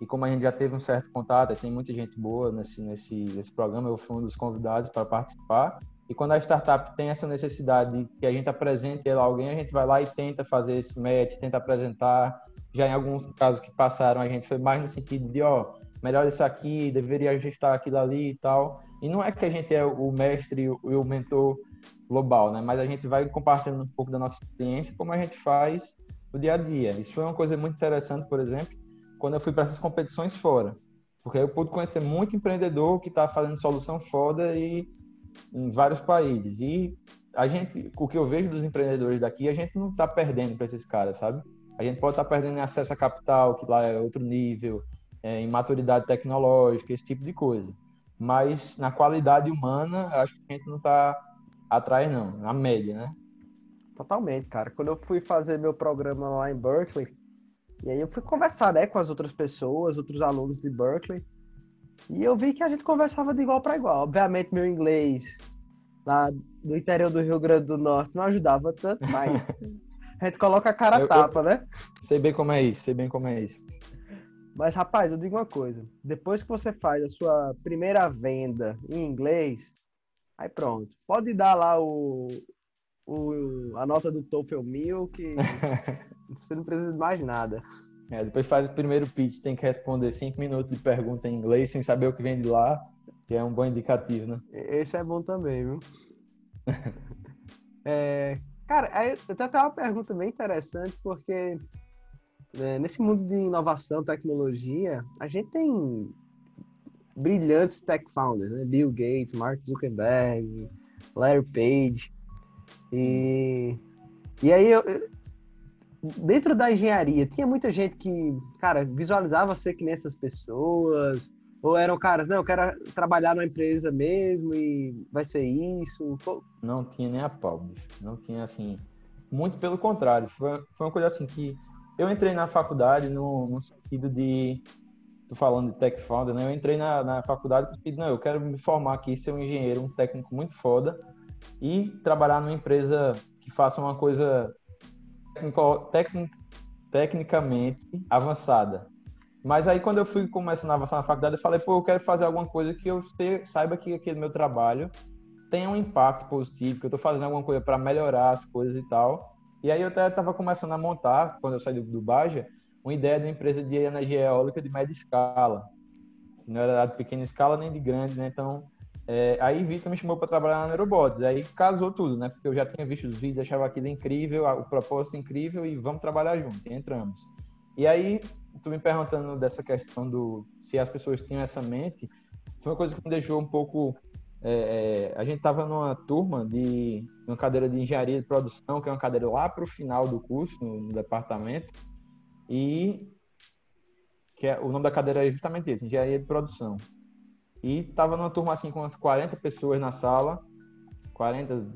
e como a gente já teve um certo contato, tem muita gente boa nesse, nesse, nesse programa, eu fui um dos convidados para participar. E quando a startup tem essa necessidade de que a gente apresente ela a alguém, a gente vai lá e tenta fazer esse match, tenta apresentar. Já em alguns casos que passaram, a gente foi mais no sentido de, ó, melhor isso aqui, deveria ajustar aquilo ali e tal. E não é que a gente é o mestre e o mentor global, né? Mas a gente vai compartilhando um pouco da nossa experiência, como a gente faz no dia a dia. Isso foi uma coisa muito interessante, por exemplo, quando eu fui para essas competições fora. Porque eu pude conhecer muito empreendedor que está fazendo solução foda e em vários países. E a gente, o que eu vejo dos empreendedores daqui, a gente não está perdendo para esses caras, sabe? A gente pode estar tá perdendo em acesso a capital, que lá é outro nível, é, em maturidade tecnológica, esse tipo de coisa. Mas na qualidade humana, acho que a gente não está atrás, não, na média, né? Totalmente, cara. Quando eu fui fazer meu programa lá em Berkeley, e aí eu fui conversar, né, com as outras pessoas, outros alunos de Berkeley. E eu vi que a gente conversava de igual para igual. Obviamente meu inglês lá do interior do Rio Grande do Norte não ajudava tanto, mas a gente coloca a cara eu, tapa, eu, né? Sei bem como é isso, sei bem como é isso. Mas rapaz, eu digo uma coisa, depois que você faz a sua primeira venda em inglês, aí pronto, pode dar lá o, o a nota do TOEFL 1000 que Você não precisa de mais nada. É, depois faz o primeiro pitch, tem que responder cinco minutos de pergunta em inglês sem saber o que vem de lá, que é um bom indicativo, né? Esse é bom também, viu? é, cara, aí, eu tenho até uma pergunta bem interessante, porque é, nesse mundo de inovação, tecnologia, a gente tem brilhantes tech founders, né? Bill Gates, Mark Zuckerberg, Larry Page. E, e aí eu, dentro da engenharia, tinha muita gente que, cara, visualizava ser que nessas pessoas, ou eram caras, não, eu quero trabalhar numa empresa mesmo e vai ser isso? Não tinha nem a pau, bicho. Não tinha, assim, muito pelo contrário. Foi, foi uma coisa assim que eu entrei na faculdade no, no sentido de, tô falando de tech founder, né? Eu entrei na, na faculdade porque, não, eu quero me formar aqui, ser um engenheiro, um técnico muito foda e trabalhar numa empresa que faça uma coisa tecnico, tecnicamente avançada. Mas aí, quando eu fui começando a avançar na faculdade, eu falei, pô, eu quero fazer alguma coisa que eu saiba que aquele meu trabalho tem um impacto positivo, que eu estou fazendo alguma coisa para melhorar as coisas e tal. E aí eu até estava começando a montar, quando eu saí do, do Baja, uma ideia de uma empresa de energia eólica de média escala. Não era de pequena escala nem de grande, né? Então, é, aí Vitor me chamou para trabalhar na Neurobots. Aí casou tudo, né? Porque eu já tinha visto os vídeos, achava aquilo incrível, o propósito incrível e vamos trabalhar junto. Entramos. E aí, tu me perguntando dessa questão do se as pessoas tinham essa mente, foi uma coisa que me deixou um pouco. É, é, a gente estava numa turma de uma cadeira de engenharia de produção, que é uma cadeira lá para o final do curso, no, no departamento, e que é, o nome da cadeira é justamente esse, engenharia de produção. E tava numa turma assim com umas 40 pessoas na sala, 40,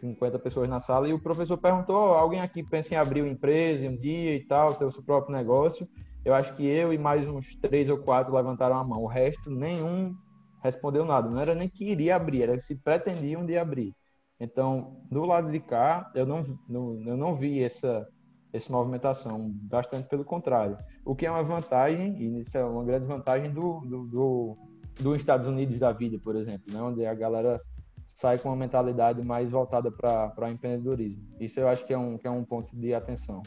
50 pessoas na sala, e o professor perguntou: oh, alguém aqui pensa em abrir uma empresa um dia e tal, ter o seu próprio negócio? Eu acho que eu e mais uns três ou quatro levantaram a mão. O resto, nenhum respondeu nada. Não era nem que iria abrir, era se pretendiam de abrir. Então, do lado de cá, eu não, não, eu não vi essa, essa movimentação, bastante pelo contrário. O que é uma vantagem, e isso é uma grande vantagem do, do, do dos Estados Unidos da vida, por exemplo, né? onde a galera sai com uma mentalidade mais voltada para o empreendedorismo. Isso eu acho que é um, que é um ponto de atenção.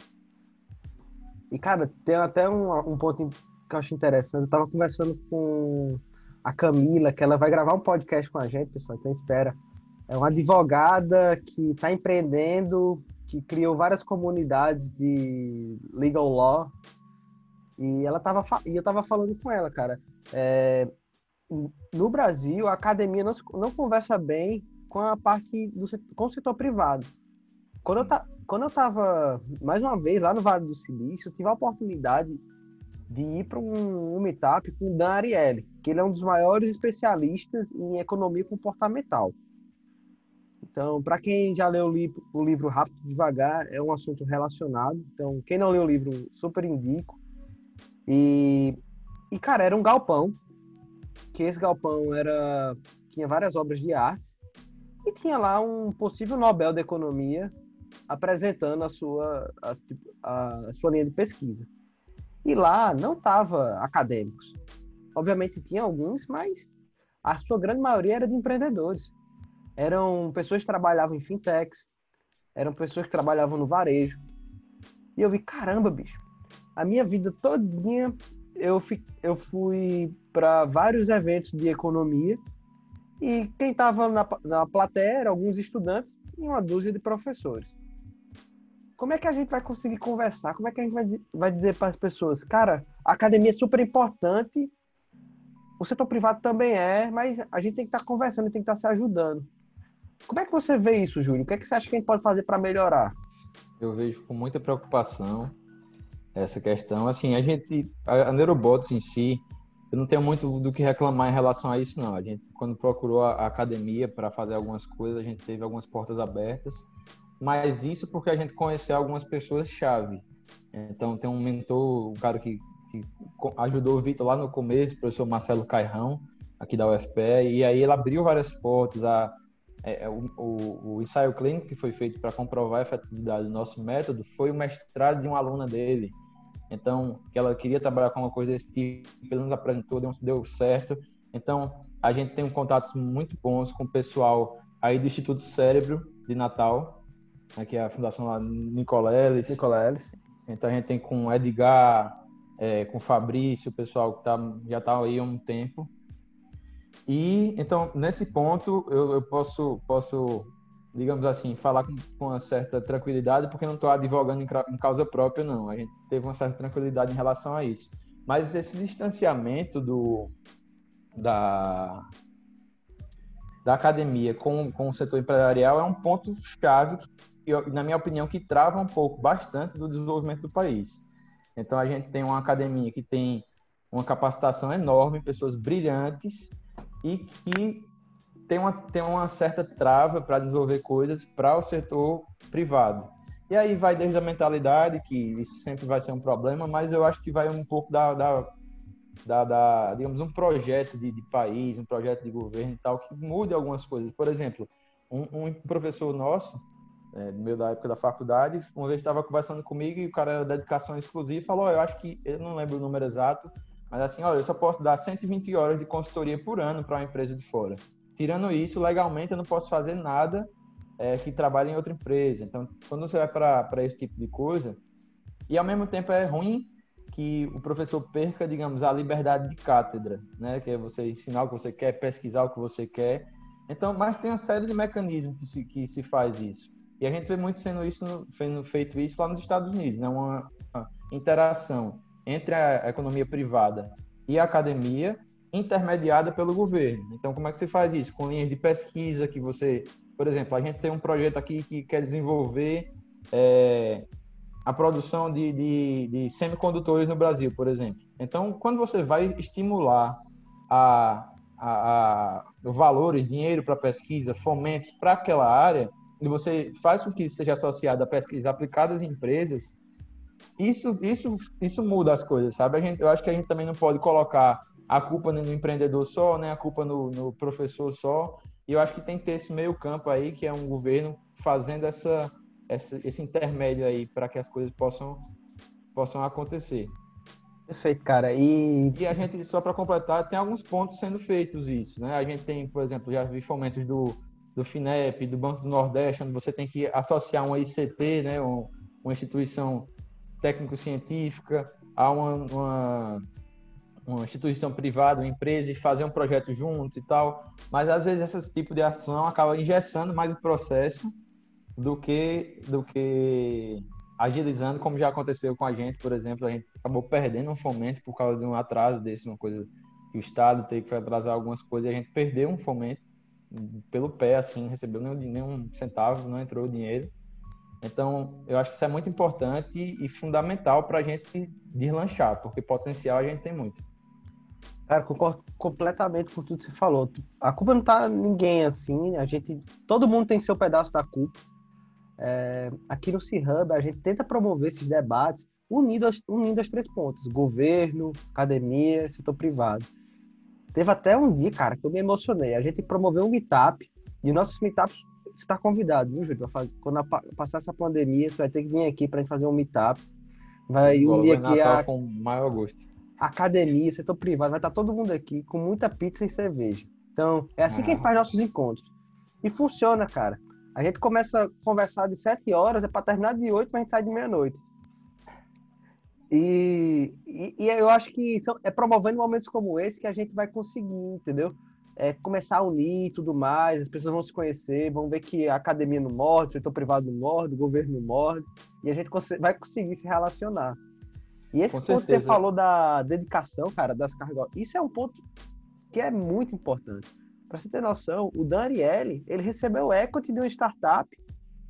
E, cara, tem até um, um ponto que eu acho interessante. Eu estava conversando com a Camila, que ela vai gravar um podcast com a gente, pessoal, então espera. É uma advogada que está empreendendo, que criou várias comunidades de legal law E ela tava e eu tava falando com ela, cara. É, no Brasil, a academia não, não conversa bem com a parte do com o setor privado. Quando eu, ta, quando eu tava, mais uma vez, lá no Vale do Silício, tive a oportunidade de ir para um, um meetup com o Dan Ariely, que ele é um dos maiores especialistas em economia comportamental. Então, para quem já leu o livro, o livro Rápido e Devagar, é um assunto relacionado. Então, quem não leu o livro, super indico. E, e cara, era um galpão, que esse galpão era tinha várias obras de arte e tinha lá um possível Nobel de Economia apresentando a sua, a, a, a sua linha de pesquisa. E lá não tava acadêmicos. Obviamente tinha alguns, mas a sua grande maioria era de empreendedores. Eram pessoas que trabalhavam em fintechs, eram pessoas que trabalhavam no varejo. E eu vi, caramba, bicho, a minha vida todinha eu, fi, eu fui para vários eventos de economia e quem estava na, na plateia eram alguns estudantes e uma dúzia de professores. Como é que a gente vai conseguir conversar? Como é que a gente vai, vai dizer para as pessoas, cara, a academia é super importante, o setor privado também é, mas a gente tem que estar tá conversando, tem que estar tá se ajudando. Como é que você vê isso, Júlio? O que, é que você acha que a gente pode fazer para melhorar? Eu vejo com muita preocupação essa questão. Assim, a gente, a Neurobots em si, eu não tenho muito do que reclamar em relação a isso, não. A gente, quando procurou a, academia para fazer algumas coisas, a gente teve algumas portas abertas, mas isso porque a gente conheceu algumas pessoas-chave. Então, tem um mentor, um cara que, que ajudou o Vitor lá no começo, o professor Marcelo Cairrão, aqui da UFPE, e aí ele abriu várias portas, a, é, é, o, o, o, ensaio clínico que foi feito para comprovar a efetividade do nosso método foi o mestrado de uma aluna dele. Então, que ela queria trabalhar com uma coisa desse tipo, ele nos apresentou, deu, deu certo. Então, a gente tem contatos muito bons com o pessoal aí do Instituto Cérebro de Natal, aqui é a Fundação lá Nicoleles. Nicoleles. Então, a gente tem com Edgar, é, com Fabrício, o pessoal que tá, já está aí há um tempo. E então nesse ponto eu, eu posso posso digamos assim falar com, com uma certa tranquilidade porque não estou advogando em, em, causa própria não. A gente teve uma certa tranquilidade em relação a isso. Mas esse distanciamento do da da academia com, com o setor empresarial é um ponto chave que, na minha opinião, que trava um pouco, bastante do desenvolvimento do país. Então, a gente tem uma academia que tem uma capacitação enorme, pessoas brilhantes, e que tem uma, tem uma certa trava para desenvolver coisas para o setor privado. E aí vai desde a mentalidade, que isso sempre vai ser um problema, mas eu acho que vai um pouco da, da, da, da digamos, um projeto de, de, país, um projeto de governo e tal, que mude algumas coisas. Por exemplo, um, um professor nosso, é, meu da época da faculdade, uma vez estava conversando comigo e o cara era da educação exclusiva falou, oh, eu acho que, eu não lembro o número exato, mas assim, olha, eu só posso dar 120 horas de consultoria por ano para uma empresa de fora. Tirando isso, legalmente eu não posso fazer nada é, que trabalhe em outra empresa. Então, quando você vai para esse tipo de coisa, e ao mesmo tempo é ruim que o professor perca, digamos, a liberdade de cátedra, né? Que é você ensinar o que você quer, pesquisar o que você quer. Então, mas tem uma série de mecanismos que se, que se faz isso. E a gente vê muito sendo isso, sendo feito isso lá nos Estados Unidos, né? Uma, uma interação entre a economia privada e a academia, intermediada pelo governo. Então, como é que você faz isso? Com linhas de pesquisa que você, por exemplo, a gente tem um projeto aqui que quer desenvolver é, a produção de, de, de, semicondutores no Brasil, por exemplo. Então, quando você vai estimular a, a, a valores, dinheiro para pesquisa, fomentos para aquela área, e você faz com que isso seja associado a pesquisas aplicadas em empresas, isso, isso, isso muda as coisas, sabe? Gente, eu acho que a gente também não pode colocar a culpa no empreendedor só, né? A culpa no, no professor só. E eu acho que tem que ter esse meio campo aí, que é um governo fazendo essa, essa esse intermédio aí para que as coisas possam, possam acontecer. Perfeito, cara. E, e a gente, só para completar, tem alguns pontos sendo feitos isso, né? A gente tem, por exemplo, já vi fomentos do, do FINEP, do Banco do Nordeste, onde você tem que associar uma ICT, né? Um, uma instituição técnico-científica, a uma, uma, uma, instituição privada, uma empresa, e fazer um projeto juntos e tal. Mas às vezes esse tipo de ação acaba engessando mais o processo do que, do que agilizando, como já aconteceu com a gente, por exemplo, a gente acabou perdendo um fomento por causa de um atraso desse, uma coisa que o Estado teve que atrasar algumas coisas, e a gente perdeu um fomento pelo pé, assim, não recebeu nenhum, nenhum centavo, não entrou dinheiro. Então, eu acho que isso é muito importante e fundamental para a gente deslanchar, porque potencial a gente tem muito. Cara, concordo completamente com tudo que você falou. A culpa não tá ninguém assim, a gente, todo mundo tem seu pedaço da culpa. É, aqui no C-Hub, a gente tenta promover esses debates unindo as, unindo as três pontas: governo, academia, setor privado. Teve até um dia, cara, que eu me emocionei. A gente promoveu um meetup e nossos meetups você está convidado, viu, Júlio? Quando a, passar essa pandemia, você vai ter que vir aqui para gente fazer um meetup. Vai unir aqui a. Com maior gosto. Academia, setor privado, vai estar todo mundo aqui com muita pizza e cerveja. Então, é assim ah. que a gente ah. faz nossos encontros. E funciona, cara. A gente começa a conversar de 7 horas, é para terminar de 8, mas a gente sai de meia-noite. E, e, e, eu acho que são, é promovendo momentos como esse que a gente vai conseguir, entendeu? É começar a unir e tudo mais, as pessoas vão se conhecer, vão ver que a academia não morde, o setor privado não morde, o governo não morde, e a gente vai conseguir se relacionar. E esse Com ponto certeza. que você falou da dedicação, cara, das cargas, isso é um ponto que é muito importante. Para você ter noção, o Dan Ariely, ele recebeu equity de uma startup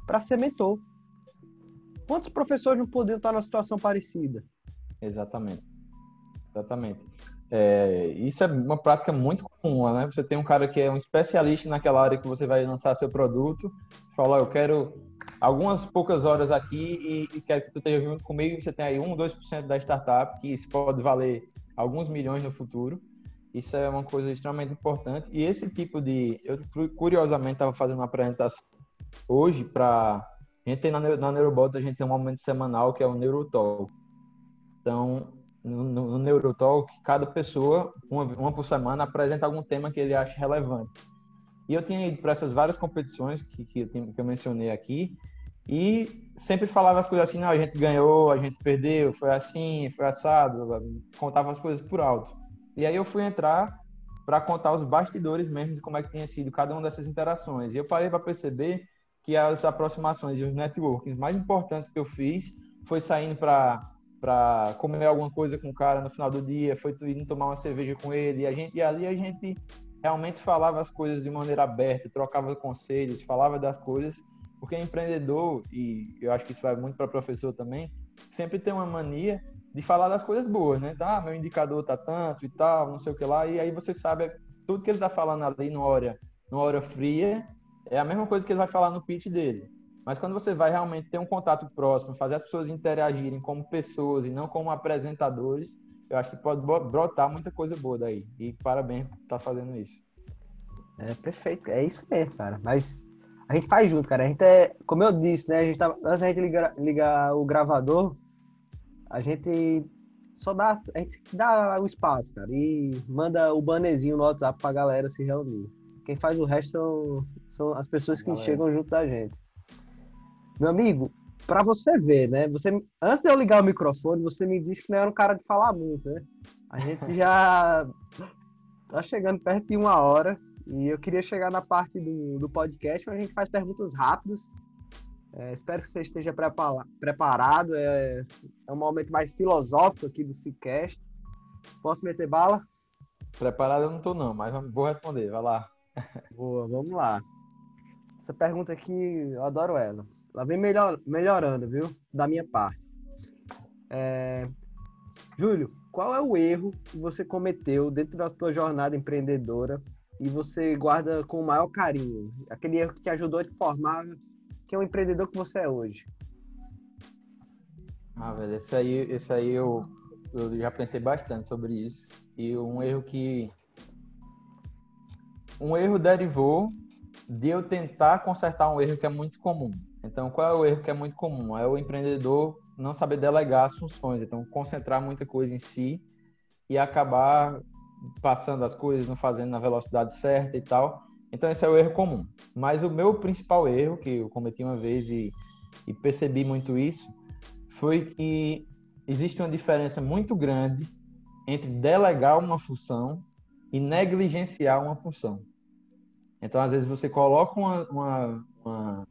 para ser mentor. Quantos professores não poderiam estar numa situação parecida? Exatamente. Exatamente. É, isso é uma prática muito comum, né? Você tem um cara que é um especialista naquela área que você vai lançar seu produto, fala, eu quero algumas poucas horas aqui e, e quero que tu esteja junto comigo, você tem aí 1, 2% da startup, que isso pode valer alguns milhões no futuro. Isso é uma coisa extremamente importante. E esse tipo de. Eu, curiosamente, estava fazendo uma apresentação hoje para. A gente tem na, na Neurobots, a gente tem um momento semanal que é o Neurotalk. Então, no, no, no Neurotalk, cada pessoa, uma, uma por semana, apresenta algum tema que ele acha relevante. E eu tinha ido para essas várias competições que, que, eu, que eu mencionei aqui, e sempre falava as coisas assim, não, a gente ganhou, a gente perdeu, foi assim, foi assado, contava as coisas por alto. E aí eu fui entrar para contar os bastidores mesmo de como é que tinha sido cada uma dessas interações. E eu parei para perceber que as aproximações e os networkings mais importantes que eu fiz foi saindo para para comer alguma coisa com o cara no final do dia, foi indo tomar uma cerveja com ele, e, a gente, e ali a gente realmente falava as coisas de maneira aberta, trocava conselhos, falava das coisas, porque empreendedor, e eu acho que isso vai muito para professor também, sempre tem uma mania de falar das coisas boas, né? Ah, meu indicador tá tanto e tal, não sei o que lá, e aí você sabe tudo que ele tá falando ali numa hora, numa hora fria, é a mesma coisa que ele vai falar no pitch dele. Mas quando você vai realmente ter um contato próximo, fazer as pessoas interagirem como pessoas e não como apresentadores, eu acho que pode brotar muita coisa boa daí. E parabéns por estar tá fazendo isso. É perfeito, é isso mesmo, cara. Mas a gente faz junto, cara. A gente é, como eu disse, né? A gente tá, antes da gente ligar, ligar o gravador, a gente só dá, a gente dá o espaço, cara, e manda o bannerzinho no WhatsApp pra galera se reunir. Quem faz o resto são, são as pessoas que galera. chegam junto da gente. Meu amigo, para você ver, né? Você, antes de eu ligar o microfone, você me disse que não era um cara de falar muito, né? A gente já tá chegando perto de uma hora e eu queria chegar na parte do, do podcast onde a gente faz perguntas rápidas é, espero que você esteja preparado. É, é um momento mais filosófico aqui do Cicast. Posso meter bala? Preparado eu não estou não, mas vou responder. Vai lá. Boa, vamos lá. Essa pergunta aqui, eu adoro ela. Ela vem melhor, melhorando, viu? Da minha parte. É... Júlio, qual é o erro que você cometeu dentro da sua jornada empreendedora e você guarda com o maior carinho? Aquele erro que te ajudou a te formar que é o empreendedor que você é hoje? Ah, velho, esse aí, esse aí eu, eu já pensei bastante sobre isso. E um erro que. Um erro derivou de eu tentar consertar um erro que é muito comum. Então, qual é o erro que é muito comum? É o empreendedor não saber delegar as funções, então concentrar muita coisa em si e acabar passando as coisas, não fazendo na velocidade certa e tal. Então, esse é o erro comum. Mas o meu principal erro, que eu cometi uma vez e, e percebi muito isso, foi que existe uma diferença muito grande entre delegar uma função e negligenciar uma função. Então, às vezes, você coloca uma, uma, uma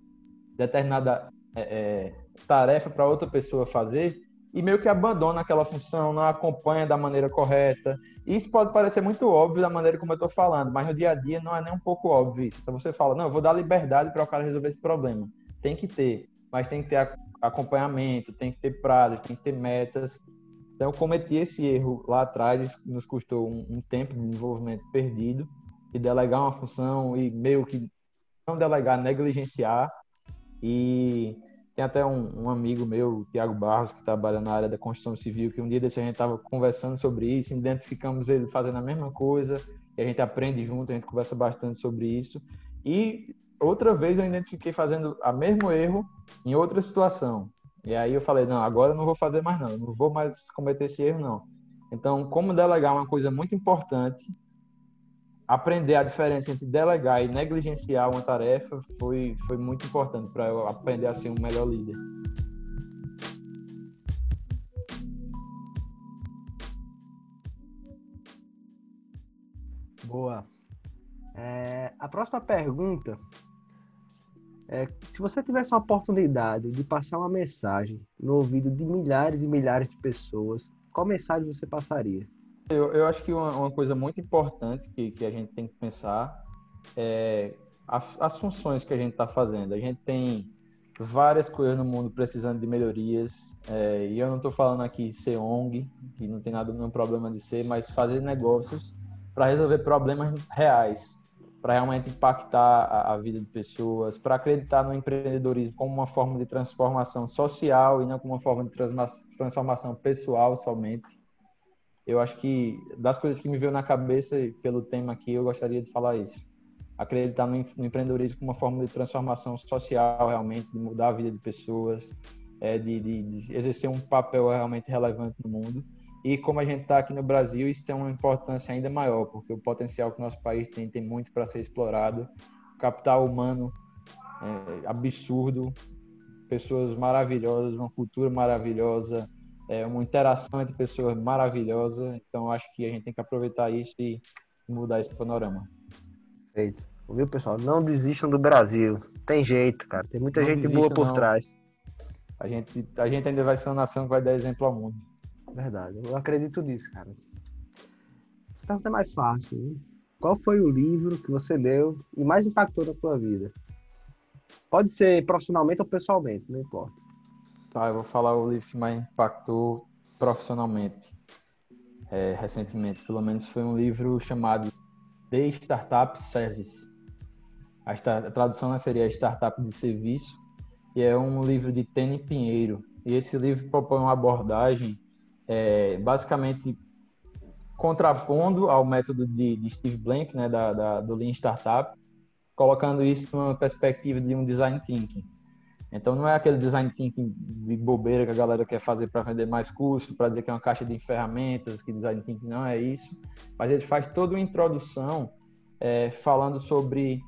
determinada é, é, tarefa para outra pessoa fazer e meio que abandona aquela função, não acompanha da maneira correta. Isso pode parecer muito óbvio da maneira como eu estou falando, mas no dia a dia não é nem um pouco óbvio isso. Então você fala, não, eu vou dar liberdade para o cara resolver esse problema. Tem que ter, mas tem que ter acompanhamento, tem que ter prazos, tem que ter metas. Então eu cometi esse erro lá atrás, nos custou um, um tempo de desenvolvimento perdido, e delegar uma função e meio que não delegar, negligenciar. E tem até um, um amigo meu, Tiago Barros, que trabalha na área da construção civil, que um dia desse a gente estava conversando sobre isso, identificamos ele fazendo a mesma coisa, e a gente aprende junto, a gente conversa bastante sobre isso. E outra vez eu identifiquei fazendo o mesmo erro em outra situação. E aí eu falei, não, agora eu não vou fazer mais não, não vou mais cometer esse erro não. Então, como delegar é uma coisa muito importante, aprender a diferença entre delegar e negligenciar uma tarefa foi, foi muito importante para eu aprender a ser um melhor líder. Boa. É, a próxima pergunta é, se você tivesse uma oportunidade de passar uma mensagem no ouvido de milhares e milhares de pessoas, qual mensagem você passaria? Eu, eu acho que uma, uma, coisa muito importante que, que a gente tem que pensar é as, as funções que a gente está fazendo. A gente tem várias coisas no mundo precisando de melhorias, é, e eu não estou falando aqui ser ONG, que não tem nada nenhum problema de ser, mas fazer negócios para resolver problemas reais, para realmente impactar a, a, vida de pessoas, para acreditar no empreendedorismo como uma forma de transformação social e não como uma forma de transformação pessoal somente eu acho que das coisas que me veio na cabeça pelo tema aqui, eu gostaria de falar isso. Acreditar no, empreendedorismo como uma forma de transformação social, realmente, de mudar a vida de pessoas, é, de, de, de exercer um papel realmente relevante no mundo. E como a gente está aqui no Brasil, isso tem uma importância ainda maior, porque o potencial que o nosso país tem tem muito para ser explorado. Capital humano é absurdo, pessoas maravilhosas, uma cultura maravilhosa, é uma interação entre pessoas maravilhosa. Então, acho que a gente tem que aproveitar isso e mudar esse panorama. Perfeito. Viu, pessoal? Não desistam do Brasil. Tem jeito, cara. Tem muita não gente boa por não. trás. A gente, a gente ainda vai ser uma nação que vai dar exemplo ao mundo. Verdade. Eu acredito nisso, cara. Essa pergunta é mais fácil. Hein? Qual foi o livro que você leu e mais impactou na sua vida? Pode ser profissionalmente ou pessoalmente, não importa. Tá, eu vou falar o livro que mais impactou profissionalmente é, recentemente. Pelo menos foi um livro chamado The Startup Service. A, a tradução seria Startup de Serviço. E é um livro de Tene Pinheiro. E esse livro propõe uma abordagem é, basicamente contrapondo ao método de, de Steve Blank, né, da, da, do Lean Startup, colocando isso numa perspectiva de um design thinking. Então não é aquele design thinking de bobeira que a galera quer fazer para vender mais curso, para dizer que é uma caixa de ferramentas, que design thinking não é isso. Mas ele faz toda uma introdução é, falando sobre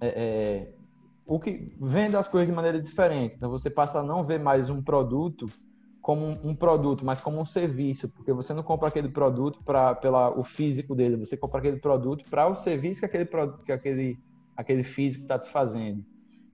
é, é, o que vende as coisas de maneira diferente. Então você passa a não ver mais um produto como um, produto, mas como um serviço, porque você não compra aquele produto para pela o físico dele, você compra aquele produto para o serviço que aquele produto que aquele aquele físico está te fazendo.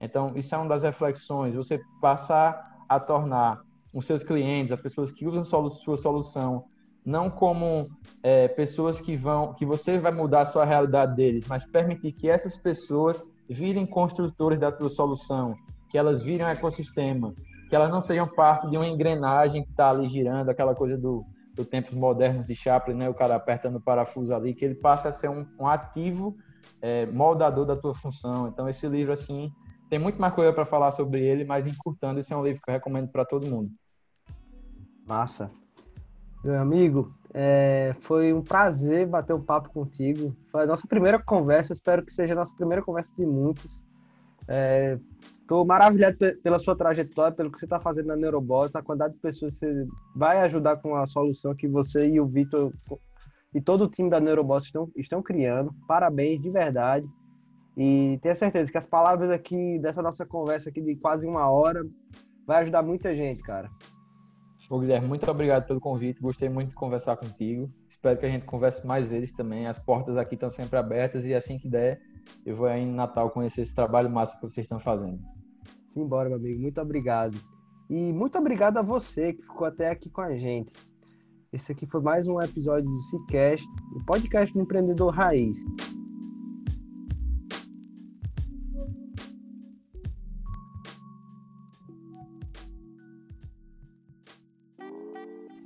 Então, isso é uma das reflexões, você passar a tornar os seus clientes, as pessoas que usam sua solução, não como é, pessoas que vão, que você vai mudar a sua realidade deles, mas permitir que essas pessoas virem construtores da tua solução, que elas virem um ecossistema, que elas não sejam parte de uma engrenagem que está ali girando, aquela coisa do, do tempos modernos de Chaplin, né? O cara apertando o parafuso ali, que ele passa a ser um, um ativo é, moldador da tua função. Então, esse livro, assim, tem muito mais coisa para falar sobre ele, mas encurtando, esse é um livro que eu recomendo para todo mundo. Massa. Meu amigo, é, foi um prazer bater um papo contigo. Foi a nossa primeira conversa, espero que seja a nossa primeira conversa de muitas. Estou é, maravilhado pela sua trajetória, pelo que você está fazendo na Neurobots, a quantidade de pessoas que você vai ajudar com a solução que você e o Vitor e todo o time da Neurobots estão, estão criando. Parabéns, de verdade. E tenha certeza que as palavras aqui dessa nossa conversa aqui de quase uma hora vai ajudar muita gente, cara. Ô, Guilherme, muito obrigado pelo convite. Gostei muito de conversar contigo. Espero que a gente converse mais vezes também. As portas aqui estão sempre abertas e assim que der, eu vou aí em Natal conhecer esse trabalho massa que vocês estão fazendo. Simbora, meu amigo. Muito obrigado. E muito obrigado a você que ficou até aqui com a gente. Esse aqui foi mais um episódio do Cicast, o podcast do empreendedor raiz.